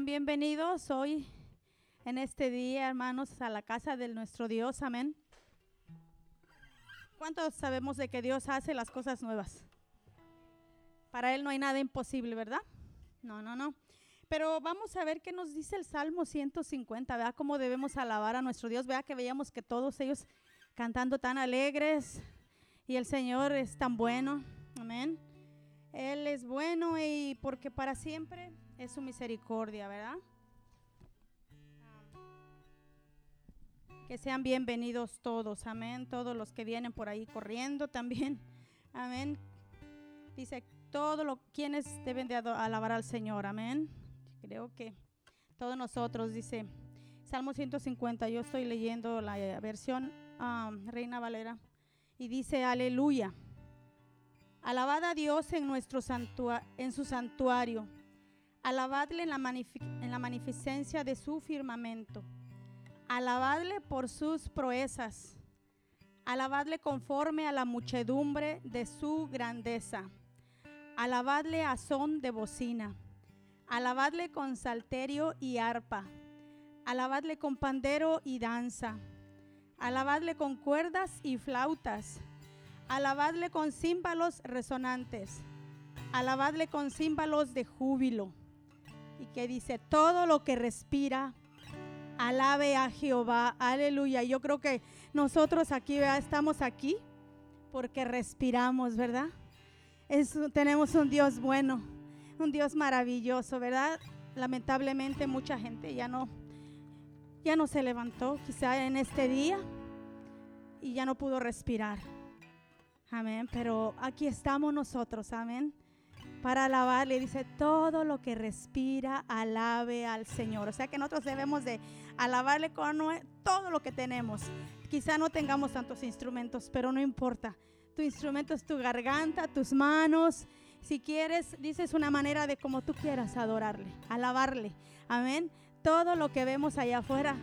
bienvenidos hoy en este día, hermanos, a la casa de nuestro Dios. Amén. ¿Cuántos sabemos de que Dios hace las cosas nuevas? Para Él no hay nada imposible, ¿verdad? No, no, no. Pero vamos a ver qué nos dice el Salmo 150, ¿verdad? Cómo debemos alabar a nuestro Dios. Vea que veíamos que todos ellos cantando tan alegres y el Señor es tan bueno. Amén. Él es bueno y porque para siempre es su misericordia, ¿verdad? Que sean bienvenidos todos, amén. Todos los que vienen por ahí corriendo también, amén. Dice, todos los quienes deben de alabar al Señor, amén. Creo que todos nosotros, dice Salmo 150, yo estoy leyendo la versión Reina Valera, y dice, aleluya. Alabad a Dios en, nuestro en su santuario Alabadle en la, en la magnificencia de su firmamento. Alabadle por sus proezas. Alabadle conforme a la muchedumbre de su grandeza. Alabadle a son de bocina. Alabadle con salterio y arpa. Alabadle con pandero y danza. Alabadle con cuerdas y flautas. Alabadle con címbalos resonantes. Alabadle con címbalos de júbilo y que dice, todo lo que respira, alabe a Jehová, aleluya. Yo creo que nosotros aquí estamos aquí porque respiramos, ¿verdad? tenemos un Dios bueno, un Dios maravilloso, ¿verdad? Lamentablemente mucha gente ya no, ya no se levantó quizá en este día y ya no pudo respirar. Amén. Pero aquí estamos nosotros, amén para alabarle. Dice, todo lo que respira, alabe al Señor. O sea que nosotros debemos de alabarle con todo lo que tenemos. Quizá no tengamos tantos instrumentos, pero no importa. Tu instrumento es tu garganta, tus manos. Si quieres, dices una manera de como tú quieras adorarle, alabarle. Amén. Todo lo que vemos allá afuera,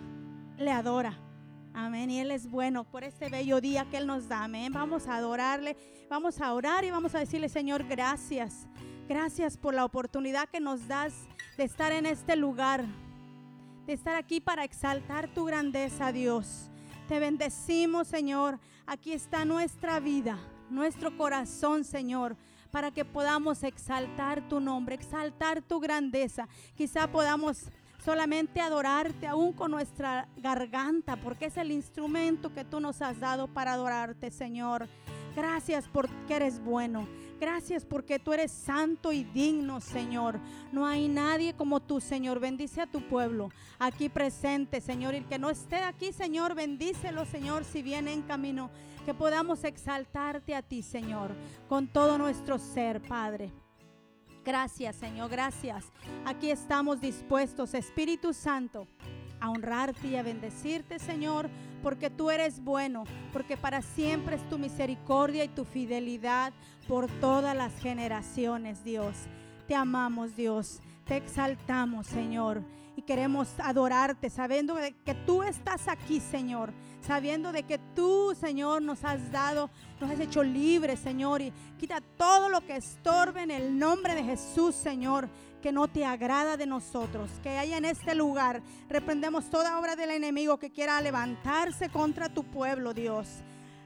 le adora. Amén. Y Él es bueno por este bello día que Él nos da. Amén. Vamos a adorarle, vamos a orar y vamos a decirle, Señor, gracias. Gracias por la oportunidad que nos das de estar en este lugar, de estar aquí para exaltar tu grandeza, Dios. Te bendecimos, Señor. Aquí está nuestra vida, nuestro corazón, Señor para que podamos exaltar tu nombre, exaltar tu grandeza. Quizá podamos solamente adorarte aún con nuestra garganta, porque es el instrumento que tú nos has dado para adorarte, Señor. Gracias porque eres bueno. Gracias porque tú eres santo y digno, Señor. No hay nadie como tú, Señor. Bendice a tu pueblo aquí presente, Señor. Y el que no esté aquí, Señor, bendícelo, Señor, si viene en camino. Que podamos exaltarte a ti, Señor, con todo nuestro ser, Padre. Gracias, Señor, gracias. Aquí estamos dispuestos, Espíritu Santo, a honrarte y a bendecirte, Señor, porque tú eres bueno, porque para siempre es tu misericordia y tu fidelidad por todas las generaciones, Dios. Te amamos, Dios. Te exaltamos, Señor. Y queremos adorarte, sabiendo de que tú estás aquí, Señor. Sabiendo de que tú, Señor, nos has dado, nos has hecho libres, Señor. Y quita todo lo que estorbe en el nombre de Jesús, Señor que no te agrada de nosotros, que haya en este lugar. Reprendemos toda obra del enemigo que quiera levantarse contra tu pueblo, Dios.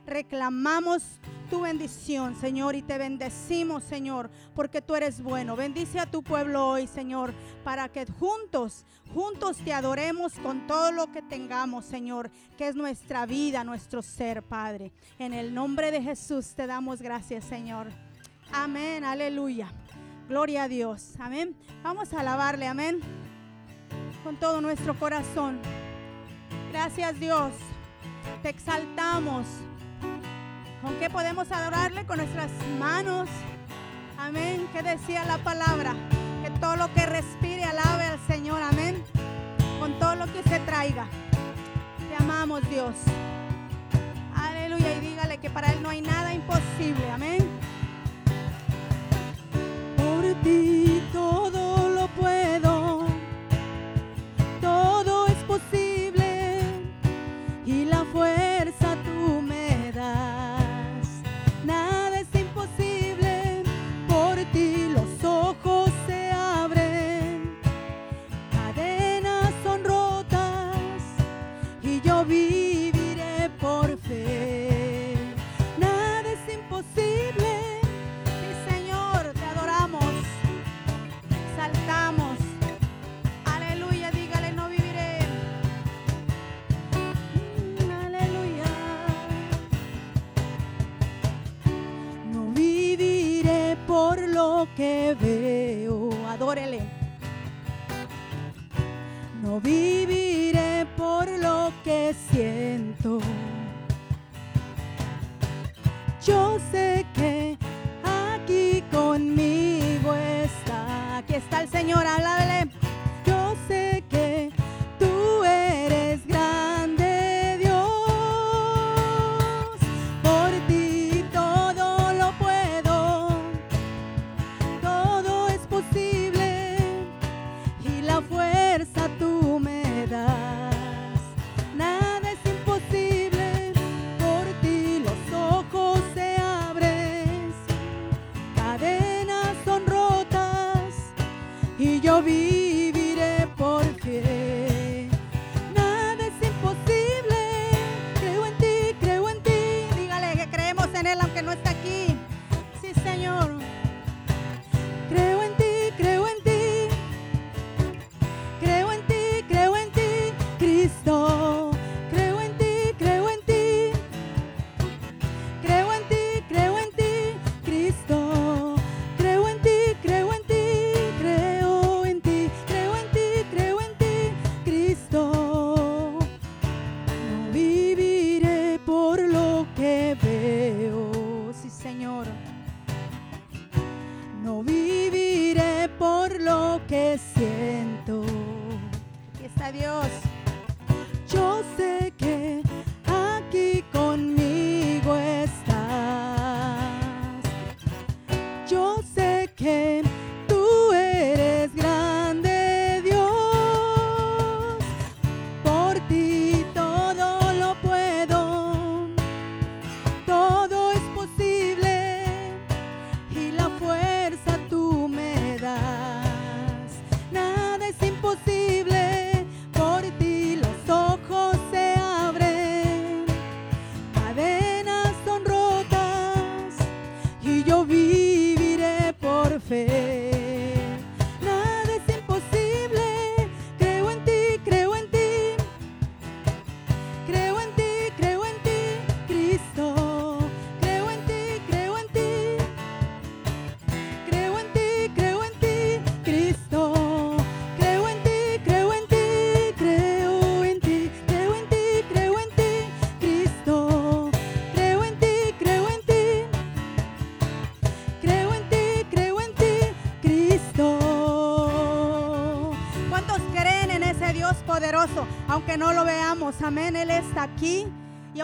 Reclamamos tu bendición, Señor, y te bendecimos, Señor, porque tú eres bueno. Bendice a tu pueblo hoy, Señor, para que juntos, juntos te adoremos con todo lo que tengamos, Señor, que es nuestra vida, nuestro ser, Padre. En el nombre de Jesús te damos gracias, Señor. Amén, aleluya. Gloria a Dios. Amén. Vamos a alabarle. Amén. Con todo nuestro corazón. Gracias Dios. Te exaltamos. ¿Con qué podemos adorarle? Con nuestras manos. Amén. ¿Qué decía la palabra? Que todo lo que respire alabe al Señor. Amén. Con todo lo que se traiga. Te amamos Dios. Aleluya. Y dígale que para Él no hay nada imposible. Amén ti todo lo puedo, que veo. Adórele. No viviré por lo que siento. Yo sé que aquí conmigo está. Aquí está el Señor, háblale.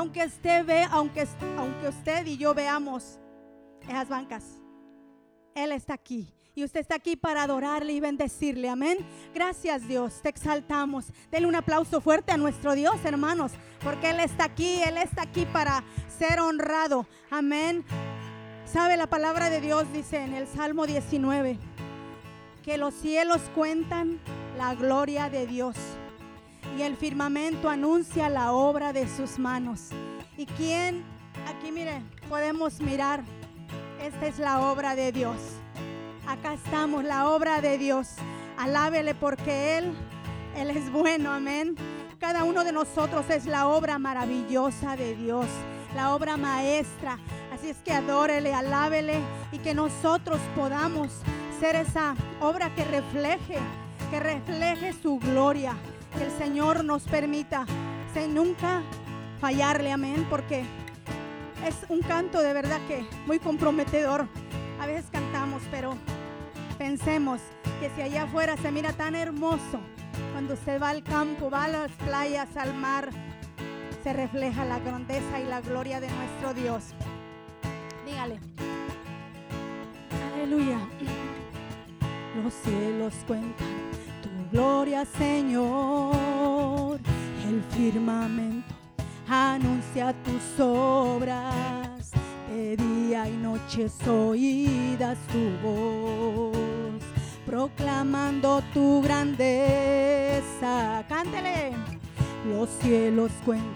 Aunque usted ve, aunque, aunque usted y yo veamos esas bancas, Él está aquí. Y usted está aquí para adorarle y bendecirle. Amén. Gracias Dios. Te exaltamos. Denle un aplauso fuerte a nuestro Dios, hermanos. Porque Él está aquí. Él está aquí para ser honrado. Amén. ¿Sabe la palabra de Dios? Dice en el Salmo 19. Que los cielos cuentan la gloria de Dios. Y el firmamento anuncia la obra de sus manos. ¿Y quién? Aquí mire, podemos mirar. Esta es la obra de Dios. Acá estamos, la obra de Dios. Alábele porque Él, Él es bueno, amén. Cada uno de nosotros es la obra maravillosa de Dios, la obra maestra. Así es que adórele, alábele y que nosotros podamos ser esa obra que refleje, que refleje su gloria. Que el Señor nos permita sin nunca fallarle, amén, porque es un canto de verdad que muy comprometedor. A veces cantamos, pero pensemos que si allá afuera se mira tan hermoso, cuando usted va al campo, va a las playas, al mar, se refleja la grandeza y la gloria de nuestro Dios. Dígale. Aleluya. Los cielos cuentan gloria, Señor. El firmamento anuncia tus obras. De día y noche oídas tu voz, proclamando tu grandeza. Cántele. Los cielos cuentan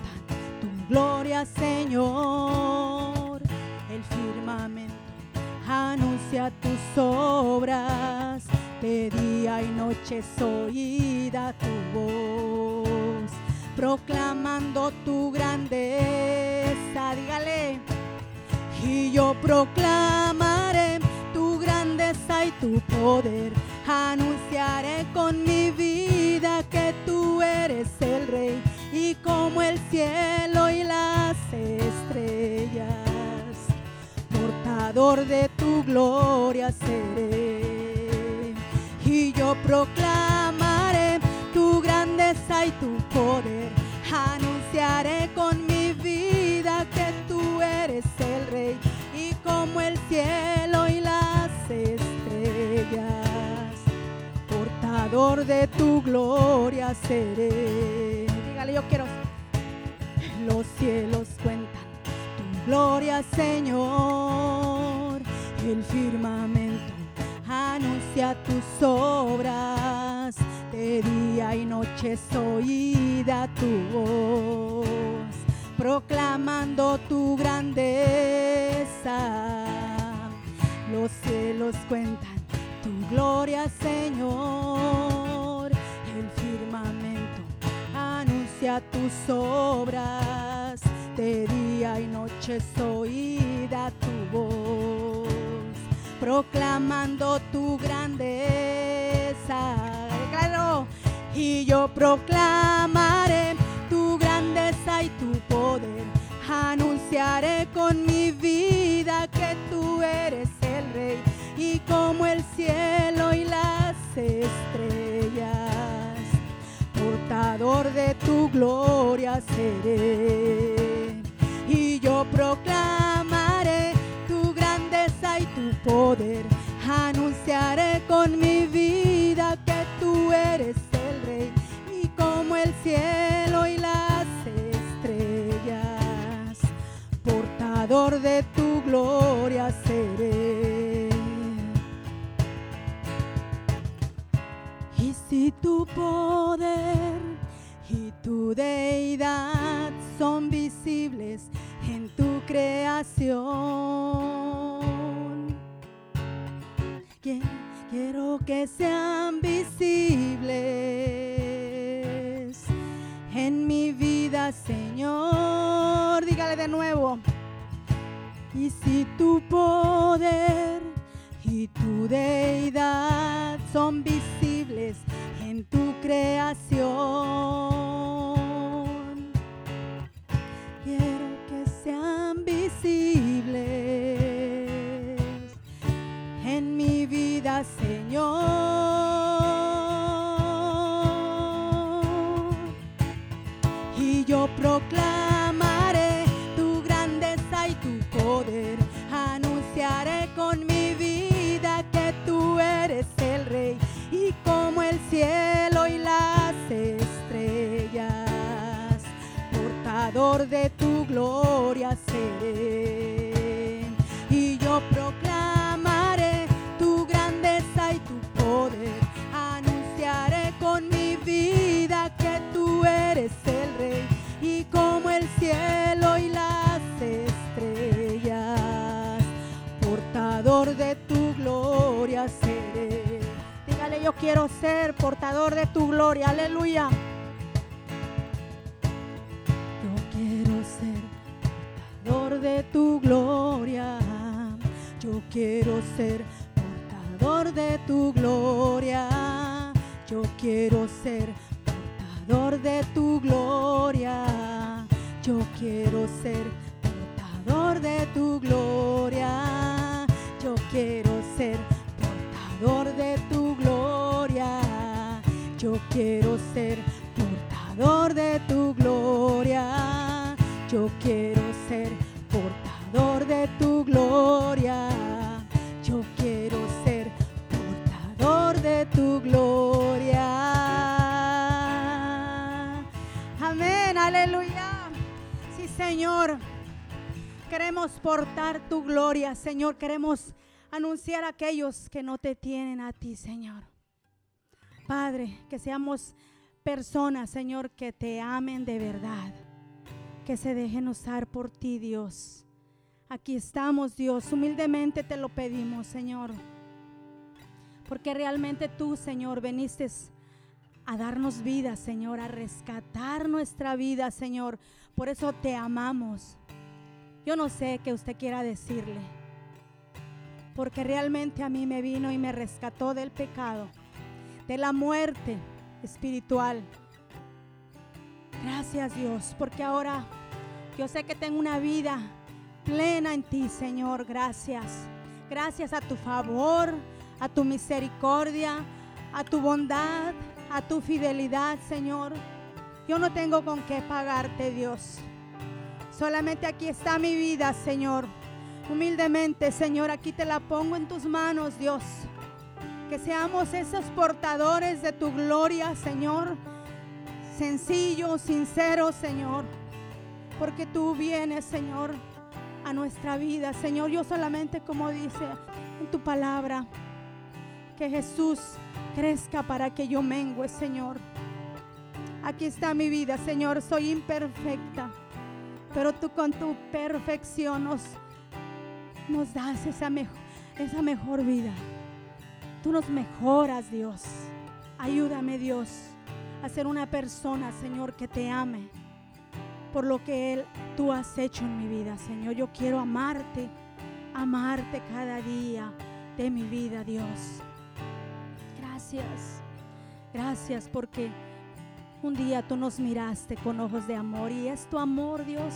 tu gloria, Señor. El firmamento anuncia tus obras. De día y noche es oída tu voz, proclamando tu grandeza. Dígale. Y yo proclamaré tu grandeza y tu poder. Anunciaré con mi vida que tú eres el rey y como el cielo y las estrellas, portador de tu gloria seré. Proclamaré tu grandeza y tu poder. Anunciaré con mi vida que tú eres el rey y como el cielo y las estrellas, portador de tu gloria seré. Dígale, yo quiero. Los cielos cuentan tu gloria, Señor. El firmamento anuncia tus obras. De día y noche es oída tu voz, proclamando tu grandeza. Los cielos cuentan tu gloria, Señor. El firmamento anuncia tus obras. De día y noche es oída tu voz proclamando tu grandeza. Y yo proclamaré tu grandeza y tu poder. Anunciaré con mi vida que tú eres el rey y como el cielo y las estrellas, portador de tu gloria seré. Y yo proclamaré poder. Anunciaré con mi vida que tú eres el rey y como el cielo y las estrellas, portador de tu gloria seré. Y si tu poder y tu deidad son visibles en tu creación, quiero que sean visibles en mi vida, Señor. Dígale de nuevo. Y si tu poder y tu deidad son visibles en tu creación, quiero que sean visibles Y yo proclamaré tu grandeza y tu poder. Anunciaré con mi vida que tú eres el rey y como el cielo y las estrellas, portador de tu gloria seré. Cielo y las estrellas, portador de tu gloria seré. Dígale, yo quiero ser portador de tu gloria, aleluya. Yo quiero ser portador de tu gloria. Yo quiero ser portador de tu gloria. Yo quiero ser portador de tu gloria. Yo quiero ser portador de tu gloria. Yo quiero ser portador de tu gloria. Yo quiero ser portador de tu gloria. Yo quiero ser portador de tu gloria. Yo quiero ser portador de tu gloria. Amén, aleluya. Señor. Queremos portar tu gloria, Señor. Queremos anunciar a aquellos que no te tienen a ti, Señor. Padre, que seamos personas, Señor, que te amen de verdad. Que se dejen usar por ti, Dios. Aquí estamos, Dios. Humildemente te lo pedimos, Señor. Porque realmente tú, Señor, veniste a darnos vida, Señor, a rescatar nuestra vida, Señor. Por eso te amamos. Yo no sé qué usted quiera decirle. porque realmente a mí me vino y me rescató del pecado, de la muerte espiritual. Gracias Dios, porque ahora yo sé que tengo una vida plena en ti, Señor. Gracias. Gracias a tu favor, a tu misericordia, a tu bondad, a tu fidelidad, Señor. Yo no tengo con qué pagarte, Dios. Solamente aquí está mi vida, Señor. Humildemente, Señor, aquí te la pongo en tus manos, Dios. Que seamos esos portadores de tu gloria, Señor. Sencillo, sincero, Señor. Porque tú vienes, Señor, a nuestra vida. Señor, yo solamente como dice en tu palabra, que Jesús crezca para que yo mengue, Señor. Aquí está mi vida, Señor. Soy imperfecta, pero tú con tu perfección nos, das esa esa mejor vida. Tú nos mejoras, Dios. Ayúdame, Dios, a ser una persona, Señor, que te ame por lo que Él, tú has hecho en mi vida, Señor. Yo quiero amarte, amarte cada día de mi vida, Dios. Gracias, gracias porque un día tú nos miraste con ojos de amor y es tu amor, Dios.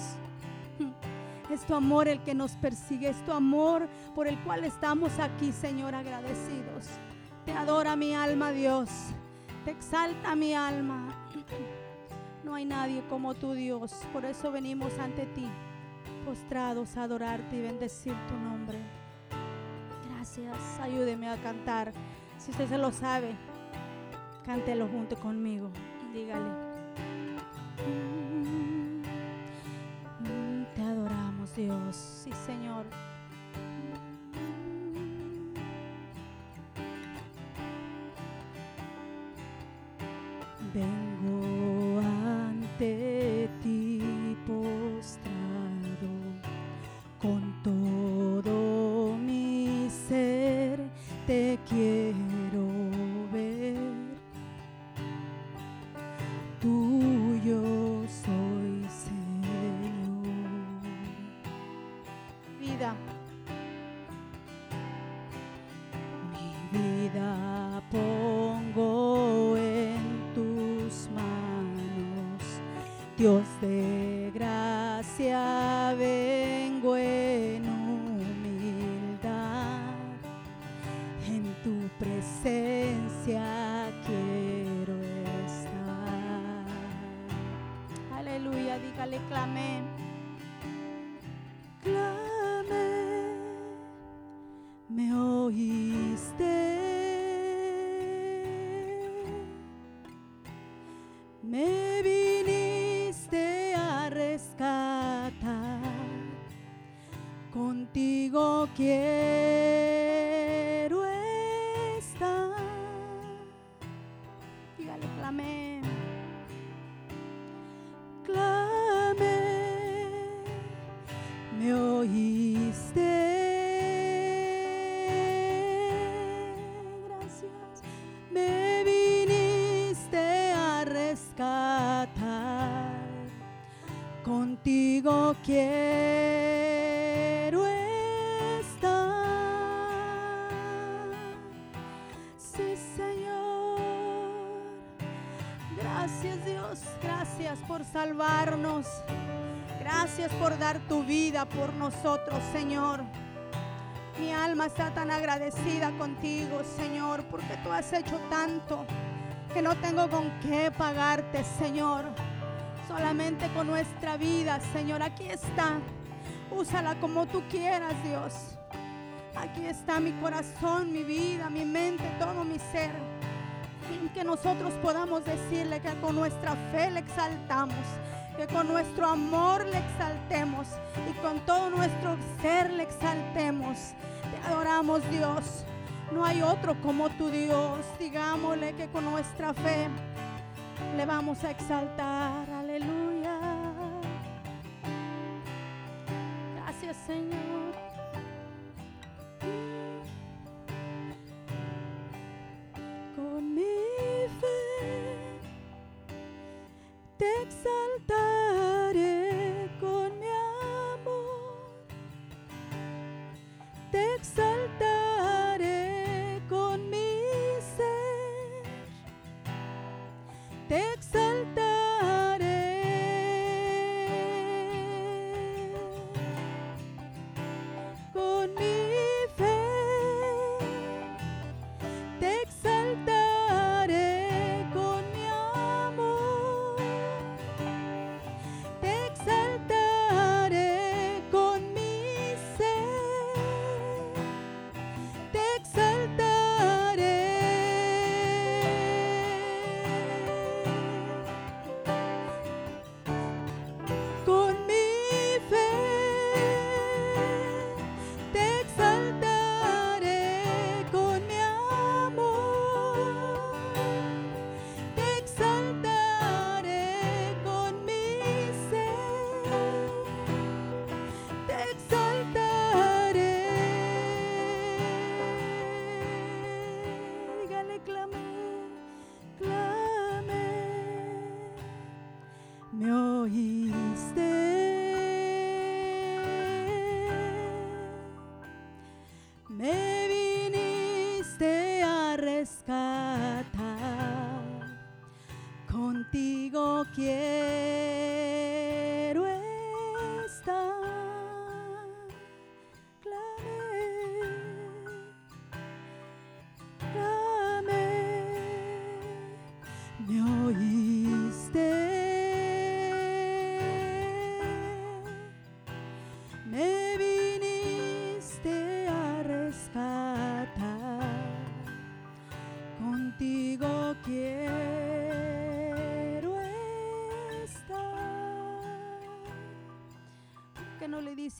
Es tu amor el que nos persigue, es tu amor por el cual estamos aquí, Señor, agradecidos. Te adora mi alma, Dios. Te exalta mi alma. No hay nadie como tú, Dios. Por eso venimos ante ti, postrados a adorarte y bendecir tu nombre. Gracias. Ayúdeme a cantar. Si usted se lo sabe, cántelo junto conmigo. Dígale. Mm, te adoramos, Dios. Sí, Señor. Vengo ante ti postrado con todo mi ser te quiero Dígale, clame. Clame, me oíste. Me viniste a rescatar, contigo quiero estar. Dígale, clame. Tu vida por nosotros, Señor. Mi alma está tan agradecida contigo, Señor, porque tú has hecho tanto que no tengo con qué pagarte, Señor. Solamente con nuestra vida, Señor. Aquí está. Úsala como tú quieras, Dios. Aquí está mi corazón, mi vida, mi mente, todo mi ser. Que nosotros podamos decirle que con nuestra fe le exaltamos, con nuestro amor le exaltemos y con todo nuestro ser le exaltemos. Te adoramos, Dios. No hay otro como tu Dios. Digámosle que con nuestra fe le vamos a exaltar.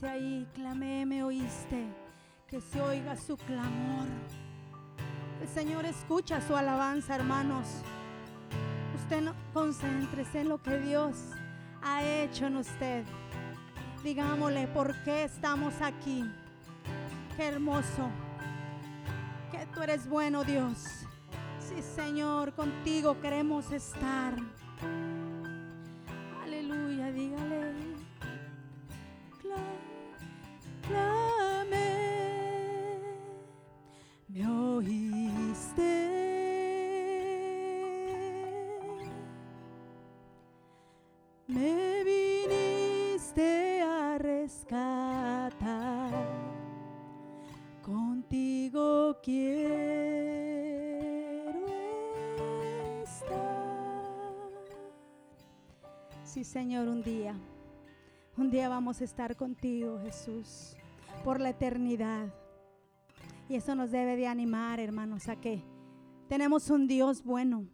Ahí, clamé, me oíste, que se oiga su clamor. El Señor escucha su alabanza, hermanos. Usted no concéntrese en lo que Dios ha hecho en usted. Digámosle por qué estamos aquí. Qué hermoso. Que tú eres bueno, Dios. Sí, Señor, contigo queremos estar. Señor, un día. Un día vamos a estar contigo, Jesús, por la eternidad. Y eso nos debe de animar, hermanos, a que tenemos un Dios bueno,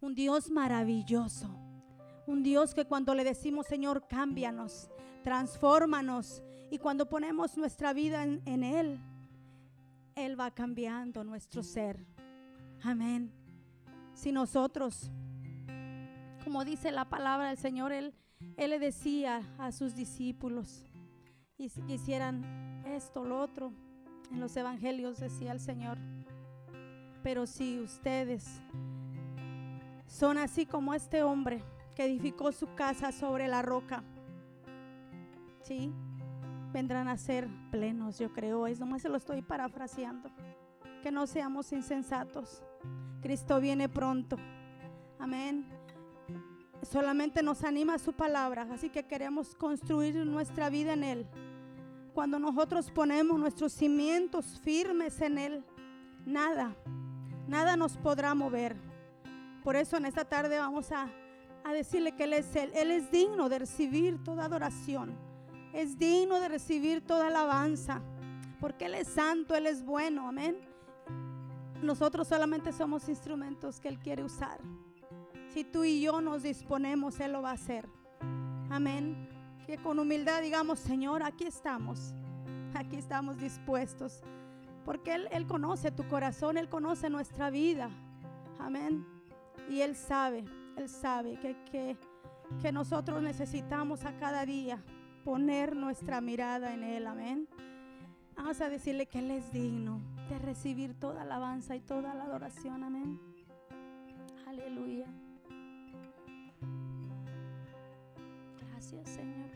un Dios maravilloso, un Dios que cuando le decimos, Señor, cámbianos, transfórmanos, y cuando ponemos nuestra vida en, en Él, Él va cambiando nuestro ser. Amén. Si nosotros como dice la palabra del Señor, Él, él le decía a sus discípulos, y si quisieran esto, lo otro, en los evangelios decía el Señor, pero si ustedes son así como este hombre que edificó su casa sobre la roca, sí, vendrán a ser plenos, yo creo, es nomás se lo estoy parafraseando, que no seamos insensatos, Cristo viene pronto, amén solamente nos anima su palabra, así que queremos construir nuestra vida en Él. Cuando nosotros ponemos nuestros cimientos firmes en Él, nada, nada nos podrá mover. Por eso en esta tarde vamos a, a decirle que Él es Él. Él es digno de recibir toda adoración. Es digno de recibir toda alabanza. Porque Él es santo, Él es bueno. Amén. Nosotros solamente somos instrumentos que Él quiere usar. Si tú y yo nos disponemos, Él lo va a hacer. Amén. Que con humildad digamos, Señor, aquí estamos. Aquí estamos dispuestos. Porque Él, Él conoce tu corazón, Él conoce nuestra vida. Amén. Y Él sabe, Él sabe que, que, que nosotros necesitamos a cada día poner nuestra mirada en Él. Amén. Vamos a decirle que Él es digno de recibir toda alabanza y toda la adoración. Amén. Aleluya. Gracias, Señor.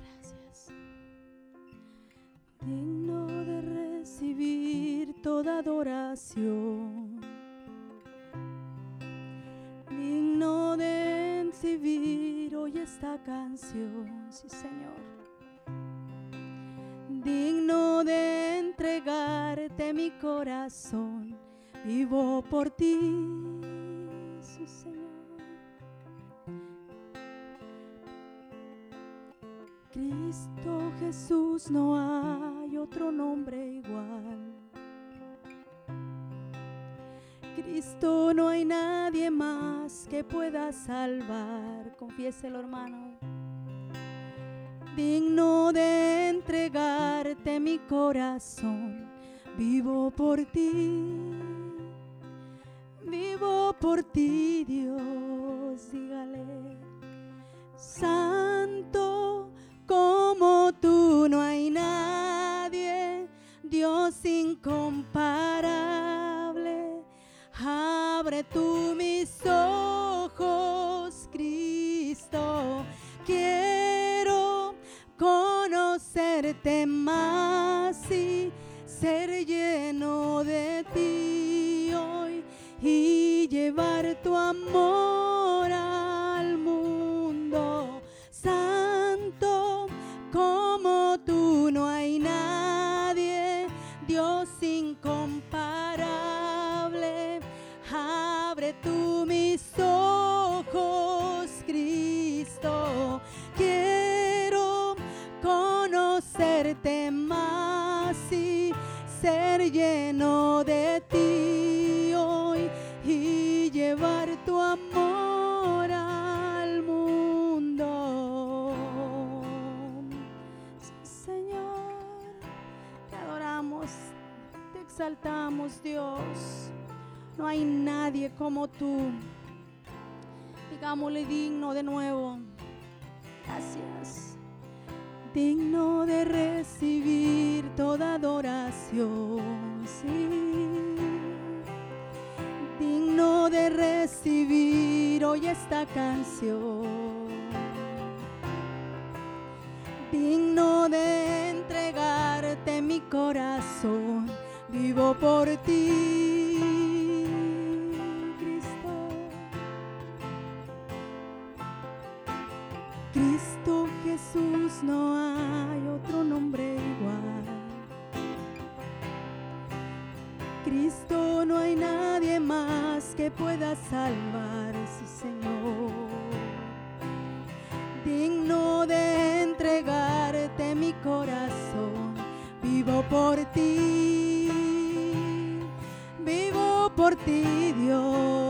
Gracias. Digno de recibir toda adoración. recibir hoy esta canción, sí Señor. Digno de entregarte mi corazón, vivo por ti, sí Señor. Cristo Jesús no hay otro nombre igual. Cristo no hay nadie más que pueda salvar. Confiéselo, hermano. Digno de entregarte mi corazón. Vivo por ti. Vivo por ti, Dios. Dígale. Santo como tú no hay nadie. Dios incomparable. Abre tú mis ojos, Cristo. Quiero conocerte más y ser lleno de ti hoy y llevar tu amor ser lleno de ti hoy y llevar tu amor al mundo. Señor, te adoramos, te exaltamos, Dios. No hay nadie como tú. Digámosle digno de nuevo. Gracias. Digno de recibir toda adoración. Sí. Digno de recibir hoy esta canción. Digno de entregarte mi corazón. Vivo por ti, Jesús, no hay otro nombre igual. Cristo, no hay nadie más que pueda salvar, sí Señor. Digno de entregarte mi corazón, vivo por ti, vivo por ti, Dios.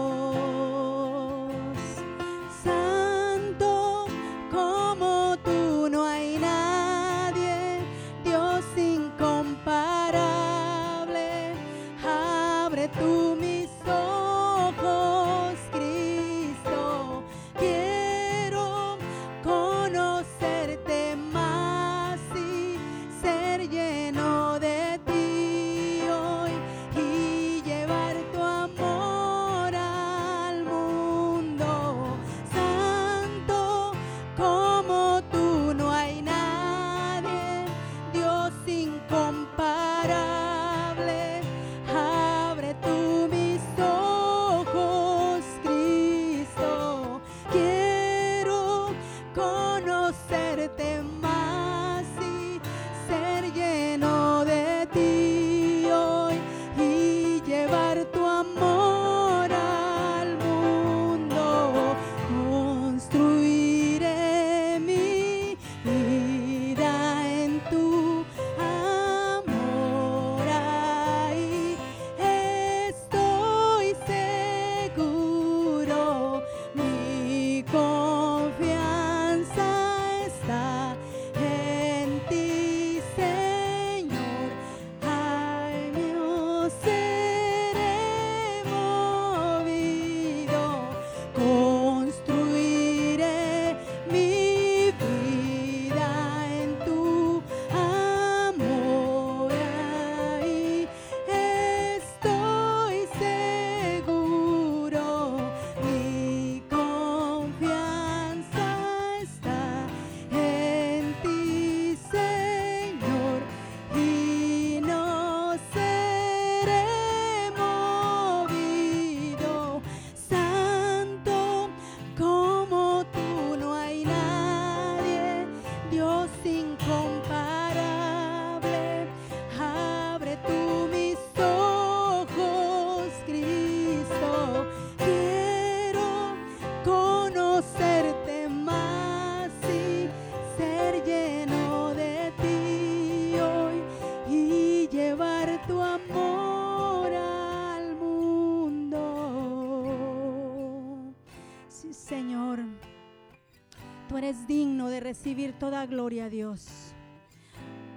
Toda gloria, Dios.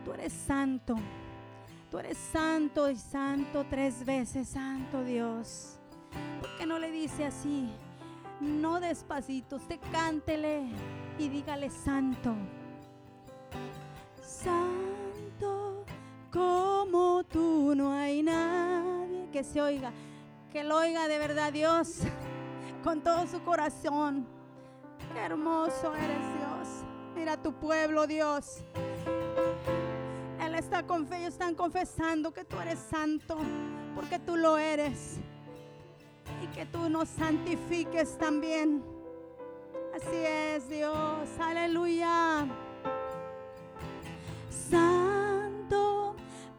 Tú eres santo. Tú eres santo y santo tres veces, santo Dios. ¿Por qué no le dice así? No despacito, usted cántele y dígale santo. Santo como tú no hay nadie que se oiga, que lo oiga de verdad Dios con todo su corazón. Qué hermoso eres. Mira tu pueblo Dios. Él está con ellos están confesando que tú eres santo, porque tú lo eres. Y que tú nos santifiques también. Así es Dios, aleluya. Santo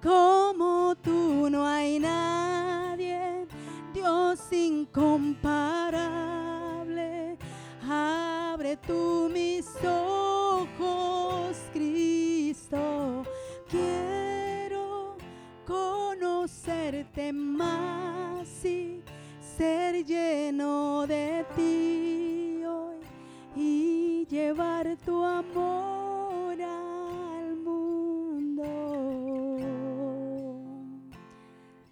como tú no hay nadie, Dios incomparable. Abre tú mis Quiero conocerte más y ser lleno de ti hoy y llevar tu amor al mundo.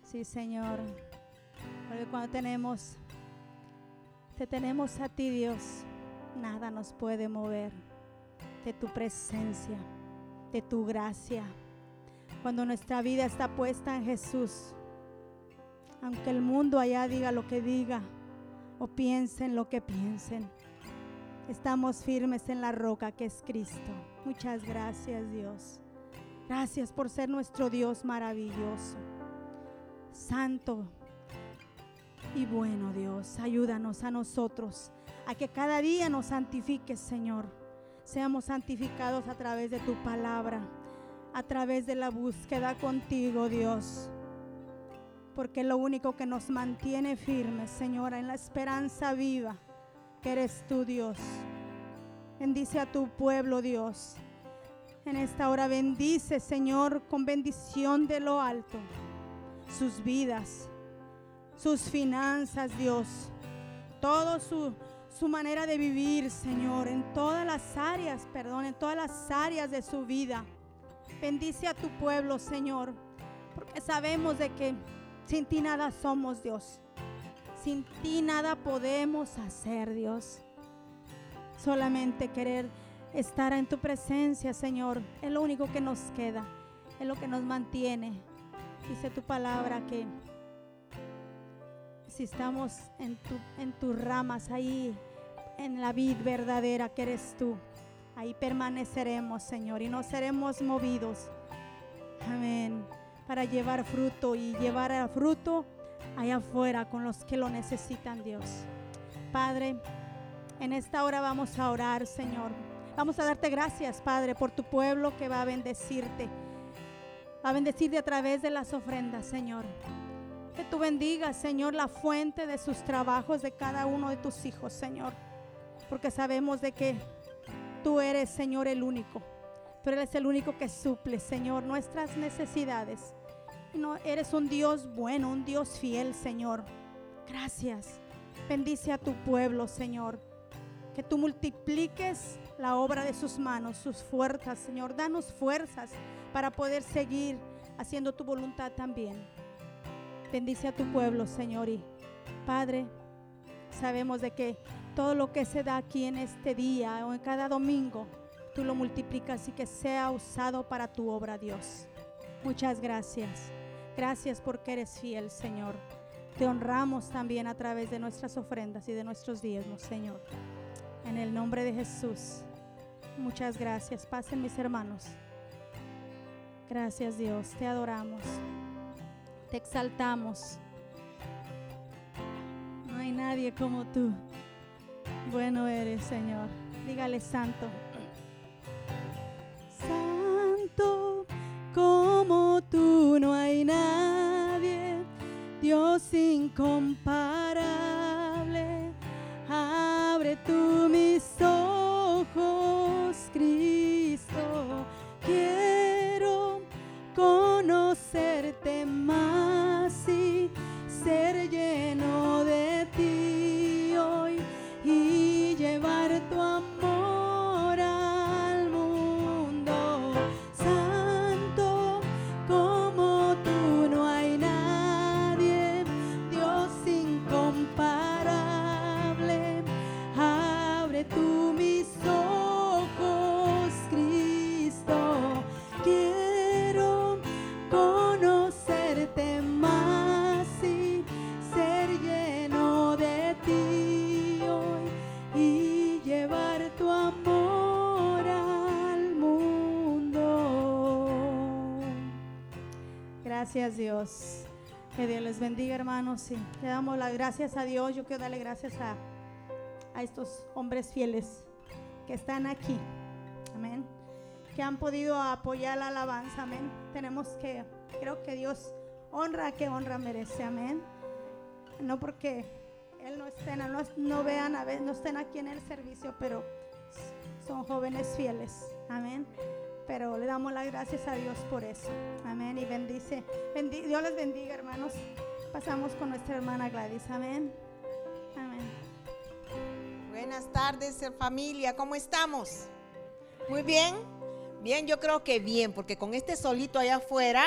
Sí, Señor, porque cuando tenemos, te tenemos a ti, Dios, nada nos puede mover de tu presencia, de tu gracia. Cuando nuestra vida está puesta en Jesús, aunque el mundo allá diga lo que diga o piensen lo que piensen, estamos firmes en la roca que es Cristo. Muchas gracias Dios. Gracias por ser nuestro Dios maravilloso, santo y bueno Dios. Ayúdanos a nosotros a que cada día nos santifiques Señor. Seamos santificados a través de tu palabra, a través de la búsqueda contigo Dios porque lo único que nos mantiene firmes, Señora, en la esperanza viva, que eres tú, Dios. Bendice a tu pueblo, Dios. En esta hora bendice, Señor, con bendición de lo alto, sus vidas, sus finanzas, Dios, todo su, su manera de vivir, Señor, en todas las áreas, perdón, en todas las áreas de su vida. Bendice a tu pueblo, Señor, porque sabemos de que sin ti nada somos, Dios. Sin ti nada podemos hacer, Dios. Solamente querer estar en tu presencia, Señor, es lo único que nos queda, es lo que nos mantiene. Dice tu palabra que si estamos en, tu, en tus ramas ahí, en la vid verdadera que eres tú, ahí permaneceremos, Señor, y no seremos movidos. Amén para llevar fruto y llevar fruto allá afuera con los que lo necesitan, Dios. Padre, en esta hora vamos a orar, Señor. Vamos a darte gracias, Padre, por tu pueblo que va a bendecirte. Va a bendecirte a través de las ofrendas, Señor. Que tú bendigas, Señor, la fuente de sus trabajos de cada uno de tus hijos, Señor. Porque sabemos de que tú eres, Señor, el único. Tú eres el único que suple, Señor, nuestras necesidades. No, eres un Dios bueno, un Dios fiel, Señor. Gracias. Bendice a tu pueblo, Señor. Que tú multipliques la obra de sus manos, sus fuerzas, Señor. Danos fuerzas para poder seguir haciendo tu voluntad también. Bendice a tu pueblo, Señor. Y Padre, sabemos de que todo lo que se da aquí en este día o en cada domingo, tú lo multiplicas y que sea usado para tu obra, Dios. Muchas gracias. Gracias porque eres fiel, Señor. Te honramos también a través de nuestras ofrendas y de nuestros diezmos, Señor. En el nombre de Jesús. Muchas gracias. Pasen mis hermanos. Gracias Dios. Te adoramos. Te exaltamos. No hay nadie como tú. Bueno eres, Señor. Dígale santo. Santo como tú no hay nadie, Dios incomparable. Abre tú mis ojos, Cristo. Quiero conocerte más y ser lleno de Gracias Dios. Que Dios les bendiga, hermanos. Sí, le damos las gracias a Dios. Yo quiero darle gracias a, a estos hombres fieles que están aquí. Amén. Que han podido apoyar la alabanza. Amén. Tenemos que, creo que Dios honra que honra merece. Amén. No porque Él no estén, no, no vean, a ver, no estén aquí en el servicio, pero son jóvenes fieles. Amén. Pero le damos las gracias a Dios por eso. Amén. Y bendice. Dios les bendiga, hermanos. Pasamos con nuestra hermana Gladys. Amén. Amén. Buenas tardes, familia. ¿Cómo estamos? Muy bien. Bien, yo creo que bien, porque con este solito allá afuera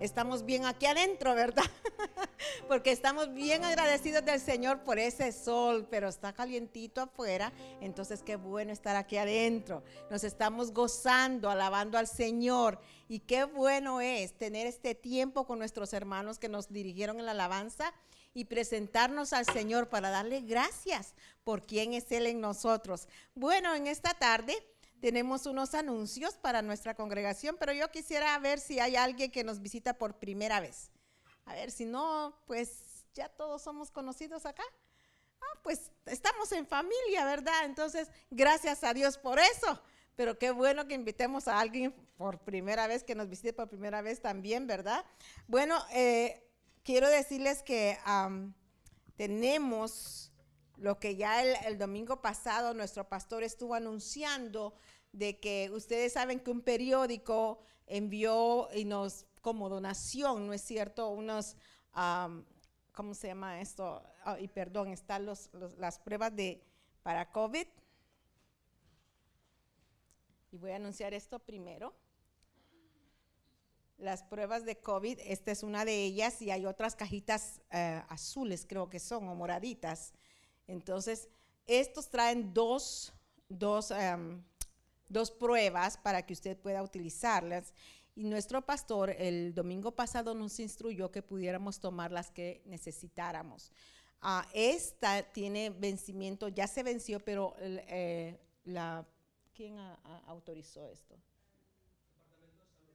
estamos bien aquí adentro, ¿verdad? Porque estamos bien agradecidos del Señor por ese sol, pero está calientito afuera, entonces qué bueno estar aquí adentro. Nos estamos gozando, alabando al Señor y qué bueno es tener este tiempo con nuestros hermanos que nos dirigieron en la alabanza y presentarnos al Señor para darle gracias por quién es Él en nosotros. Bueno, en esta tarde tenemos unos anuncios para nuestra congregación, pero yo quisiera ver si hay alguien que nos visita por primera vez. A ver, si no, pues ya todos somos conocidos acá. Ah, pues estamos en familia, ¿verdad? Entonces, gracias a Dios por eso. Pero qué bueno que invitemos a alguien por primera vez, que nos visite por primera vez también, ¿verdad? Bueno, eh, quiero decirles que tenemos lo que ya el, domingo pasado nuestro pastor estuvo anunciando de que ustedes saben que un periódico envió y nos como donación, ¿no es cierto? Unos, ¿cómo se llama esto? y perdón, están los, las pruebas de, para COVID. Y voy a anunciar esto primero. Las pruebas de COVID, esta es una de ellas y hay otras cajitas eh, azules, creo que son, o moraditas entonces, estos traen dos, em, dos, pruebas para que usted pueda utilizarlas. Y nuestro pastor el domingo pasado nos instruyó que pudiéramos tomar las que necesitáramos. Ah, esta tiene vencimiento, ya se venció, pero eh, la, ¿quién autorizó esto?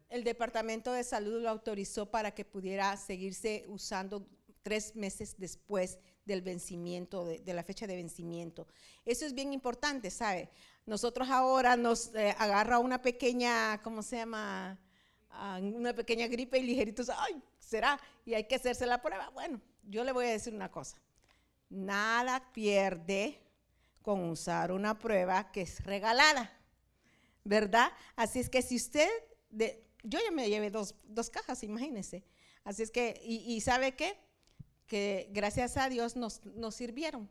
El Departamento de Salud lo autorizó para que pudiera seguirse usando tres meses después del vencimiento, de, la fecha de vencimiento. Eso es bien importante, ¿sabe? Nosotros ahora nos eh, agarra una pequeña, ¿cómo se llama? Ah, una pequeña gripe y ligeritos, ay, será, y hay que hacerse la prueba. Bueno, yo le voy a decir una cosa, nada pierde con usar una prueba que es regalada, ¿verdad? Así es que si usted, de, yo ya me llevé dos, cajas, imagínese. Así es que, y, y ¿sabe qué? que gracias a Dios nos, sirvieron,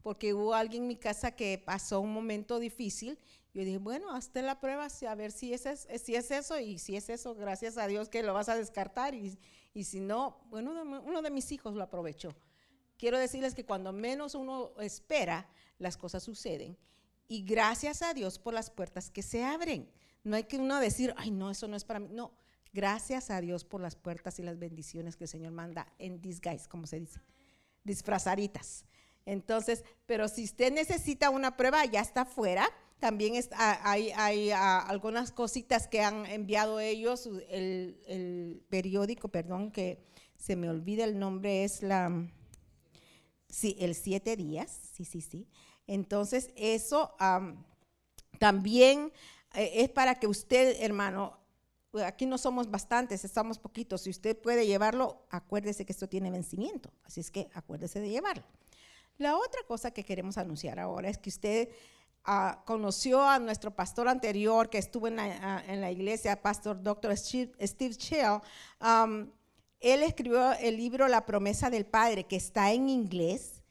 porque hubo alguien en mi casa que pasó un momento difícil. Yo dije, bueno, hazte la prueba, a ver si es, si es eso, y si es eso, gracias a Dios que lo vas a descartar, y, y si no, bueno, uno de mis hijos lo aprovechó. Quiero decirles que cuando menos uno espera, las cosas suceden. Y gracias a Dios por las puertas que se abren. No hay que uno decir, ay, no, eso no es para mí. No, Gracias a Dios por las puertas y las bendiciones que el Señor manda en disguise, como se dice, disfrazaditas. Entonces, pero si usted necesita una prueba, ya está fuera. También ah, hay, ah, algunas cositas que han enviado ellos, el, periódico, perdón, que se me olvida el nombre, es la, sí, el siete días, sí, sí, sí. Entonces, eso también eh, es para que usted, hermano, aquí no somos bastantes, estamos poquitos. Si usted puede llevarlo, acuérdese que esto tiene vencimiento. Así es que acuérdese de llevarlo. La otra cosa que queremos anunciar ahora es que usted conoció a nuestro pastor anterior que estuvo en la, iglesia, pastor Dr. Steve, Chill. él escribió el libro La promesa del Padre, que está en inglés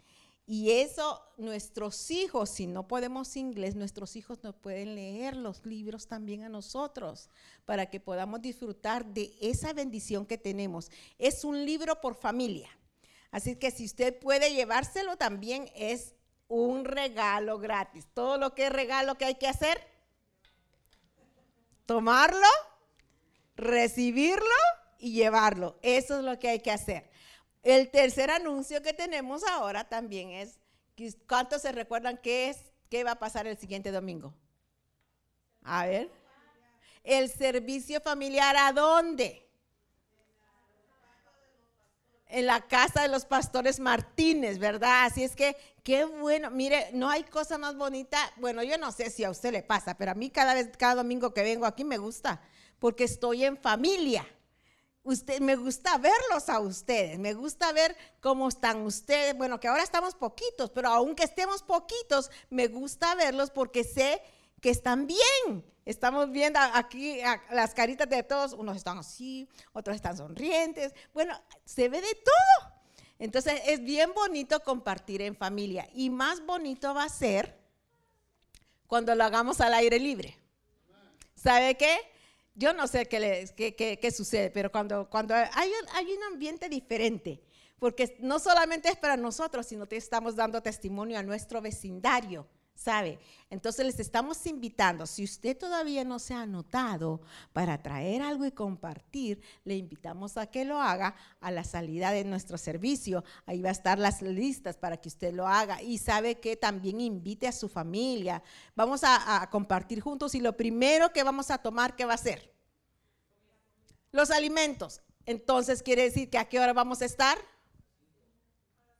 y eso, nuestros hijos, si no podemos inglés, nuestros hijos nos pueden leer los libros también a nosotros, para que podamos disfrutar de esa bendición que tenemos. Es un libro por familia. Así que si usted puede llevárselo, también es un regalo gratis. Todo lo que es regalo que hay que hacer, tomarlo, recibirlo y llevarlo. Eso es lo que hay que hacer. El tercer anuncio que tenemos ahora también es, ¿cuántos se recuerdan qué es, qué va a pasar el siguiente domingo? A ver. El servicio familiar, ¿a dónde? En la casa de los pastores Martínez, ¿verdad? Así es que qué bueno. Mire, no hay cosa más bonita. Bueno, yo no sé si a usted le pasa, pero a mí cada vez, cada domingo que vengo aquí me gusta, porque estoy en familia. Usted, me gusta verlos a ustedes, me gusta ver cómo están ustedes. Bueno, que ahora estamos poquitos, pero aunque estemos poquitos, me gusta verlos porque sé que están bien. Estamos viendo aquí las caritas de todos, unos están así, otros están sonrientes. Bueno, se ve de todo. Entonces es bien bonito compartir en familia y más bonito va a ser cuando lo hagamos al aire libre. ¿Sabe qué? yo no sé qué, qué, sucede, pero cuando, cuando hay, hay un ambiente diferente, porque no solamente es para nosotros, sino que estamos dando testimonio a nuestro vecindario. ¿Sabe? Entonces les estamos invitando, si usted todavía no se ha anotado para traer algo y compartir, le invitamos a que lo haga a la salida de nuestro servicio. Ahí va a estar las listas para que usted lo haga y sabe que también invite a su familia. Vamos a, compartir juntos y lo primero que vamos a tomar, ¿qué va a ser? Los alimentos. Entonces quiere decir que a qué hora vamos a estar?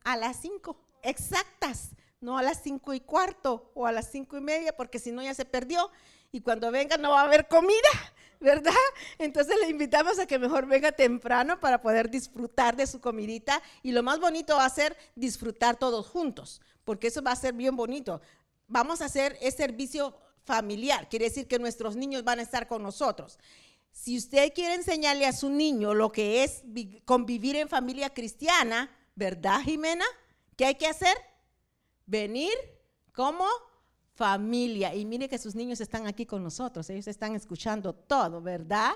A las 5, exactas no a las cinco y cuarto o a las cinco y media, porque si no ya se perdió y cuando venga no va a haber comida, ¿verdad? Entonces le invitamos a que mejor venga temprano para poder disfrutar de su comidita y lo más bonito va a ser disfrutar todos juntos, porque eso va a ser bien bonito. Vamos a hacer ese servicio familiar, quiere decir que nuestros niños van a estar con nosotros. Si usted quiere enseñarle a su niño lo que es convivir en familia cristiana, ¿verdad, Jimena? ¿Qué hay que hacer? Venir como familia. Y mire que sus niños están aquí con nosotros, ellos están escuchando todo, ¿verdad?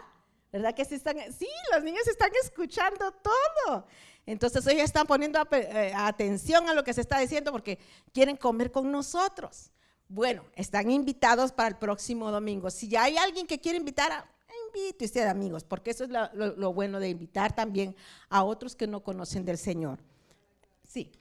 ¿Verdad que sí están? Sí, los niños están escuchando todo. Entonces ellos están poniendo eh, atención a lo que se está diciendo porque quieren comer con nosotros. Bueno, están invitados para el próximo domingo. Si ya hay alguien que quiere invitar, invite usted amigos, porque eso es lo bueno de invitar también a otros que no conocen del Señor. Sí.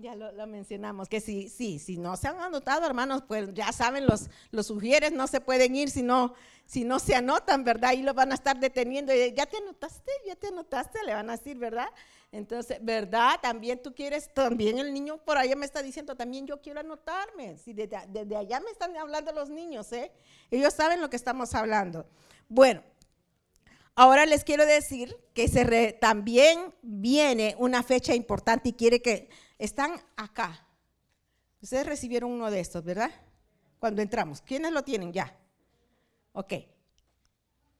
Ya lo, mencionamos, que sí, sí, si no se han anotado, hermanos, pues ya saben, los, los sugieres no se pueden ir si no, si no se anotan, ¿verdad? Y lo van a estar deteniendo. ya te anotaste, ya te anotaste, le van a decir, ¿verdad? Entonces, ¿verdad? También tú quieres, también el niño por allá me está diciendo, también yo quiero anotarme. Si desde, desde allá me están hablando los niños, ¿eh? Ellos saben lo que estamos hablando. Bueno, Ahora les quiero decir que se también viene una fecha importante y quiere que están acá. Ustedes recibieron uno de estos, ¿verdad? Cuando entramos. ¿Quiénes lo tienen ya? Ok.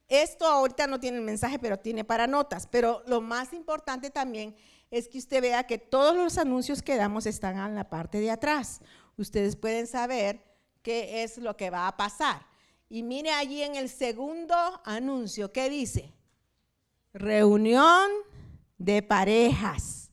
Esto ahorita no tiene el mensaje, pero tiene para notas. Pero lo más importante también es que usted vea que todos los anuncios que damos están en la parte de atrás. Ustedes pueden saber qué es lo que va a pasar. Y mire allí en el segundo anuncio, ¿qué dice? Reunión de parejas.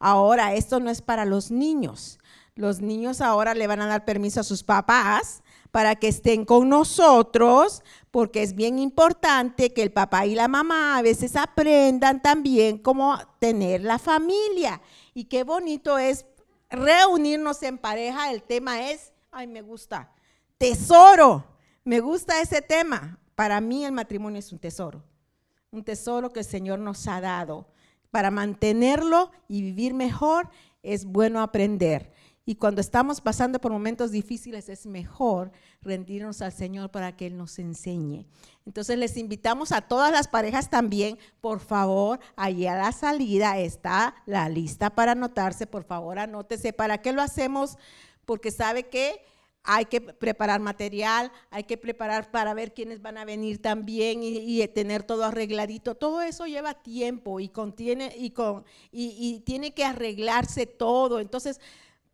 Ahora, esto no es para los niños. Los niños ahora le van a dar permiso a sus papás para que estén con nosotros, porque es bien importante que el papá y la mamá a veces aprendan también cómo tener la familia. Y qué bonito es reunirnos en pareja. El tema es, ay, me gusta, tesoro. Me gusta ese tema. Para mí el matrimonio es un tesoro. Un tesoro que el Señor nos ha dado para mantenerlo y vivir mejor, es bueno aprender. Y cuando estamos pasando por momentos difíciles, es mejor rendirnos al Señor para que Él nos enseñe. Entonces les invitamos a todas las parejas también, por favor, allí a la salida está la lista para anotarse, por favor anótese. ¿Para qué lo hacemos? Porque sabe que hay que preparar material, hay que preparar para ver quiénes van a venir también y, tener todo arregladito. Todo eso lleva tiempo y, contiene, y, con, y, tiene que arreglarse todo. Entonces,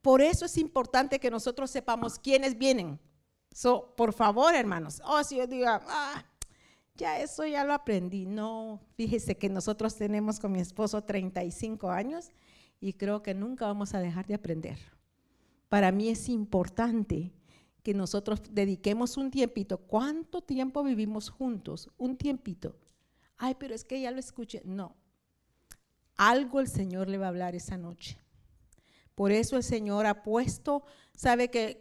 por eso es importante que nosotros sepamos quiénes vienen. So, por favor, hermanos. Oh, si yo digo, ah, ya eso ya lo aprendí. No, fíjese que nosotros tenemos con mi esposo 35 años y creo que nunca vamos a dejar de aprender para mí es importante que nosotros dediquemos un tiempito. ¿Cuánto tiempo vivimos juntos? Un tiempito. Ay, pero es que ya lo escuché. No. Algo el Señor le va a hablar esa noche. Por eso el Señor ha puesto, sabe que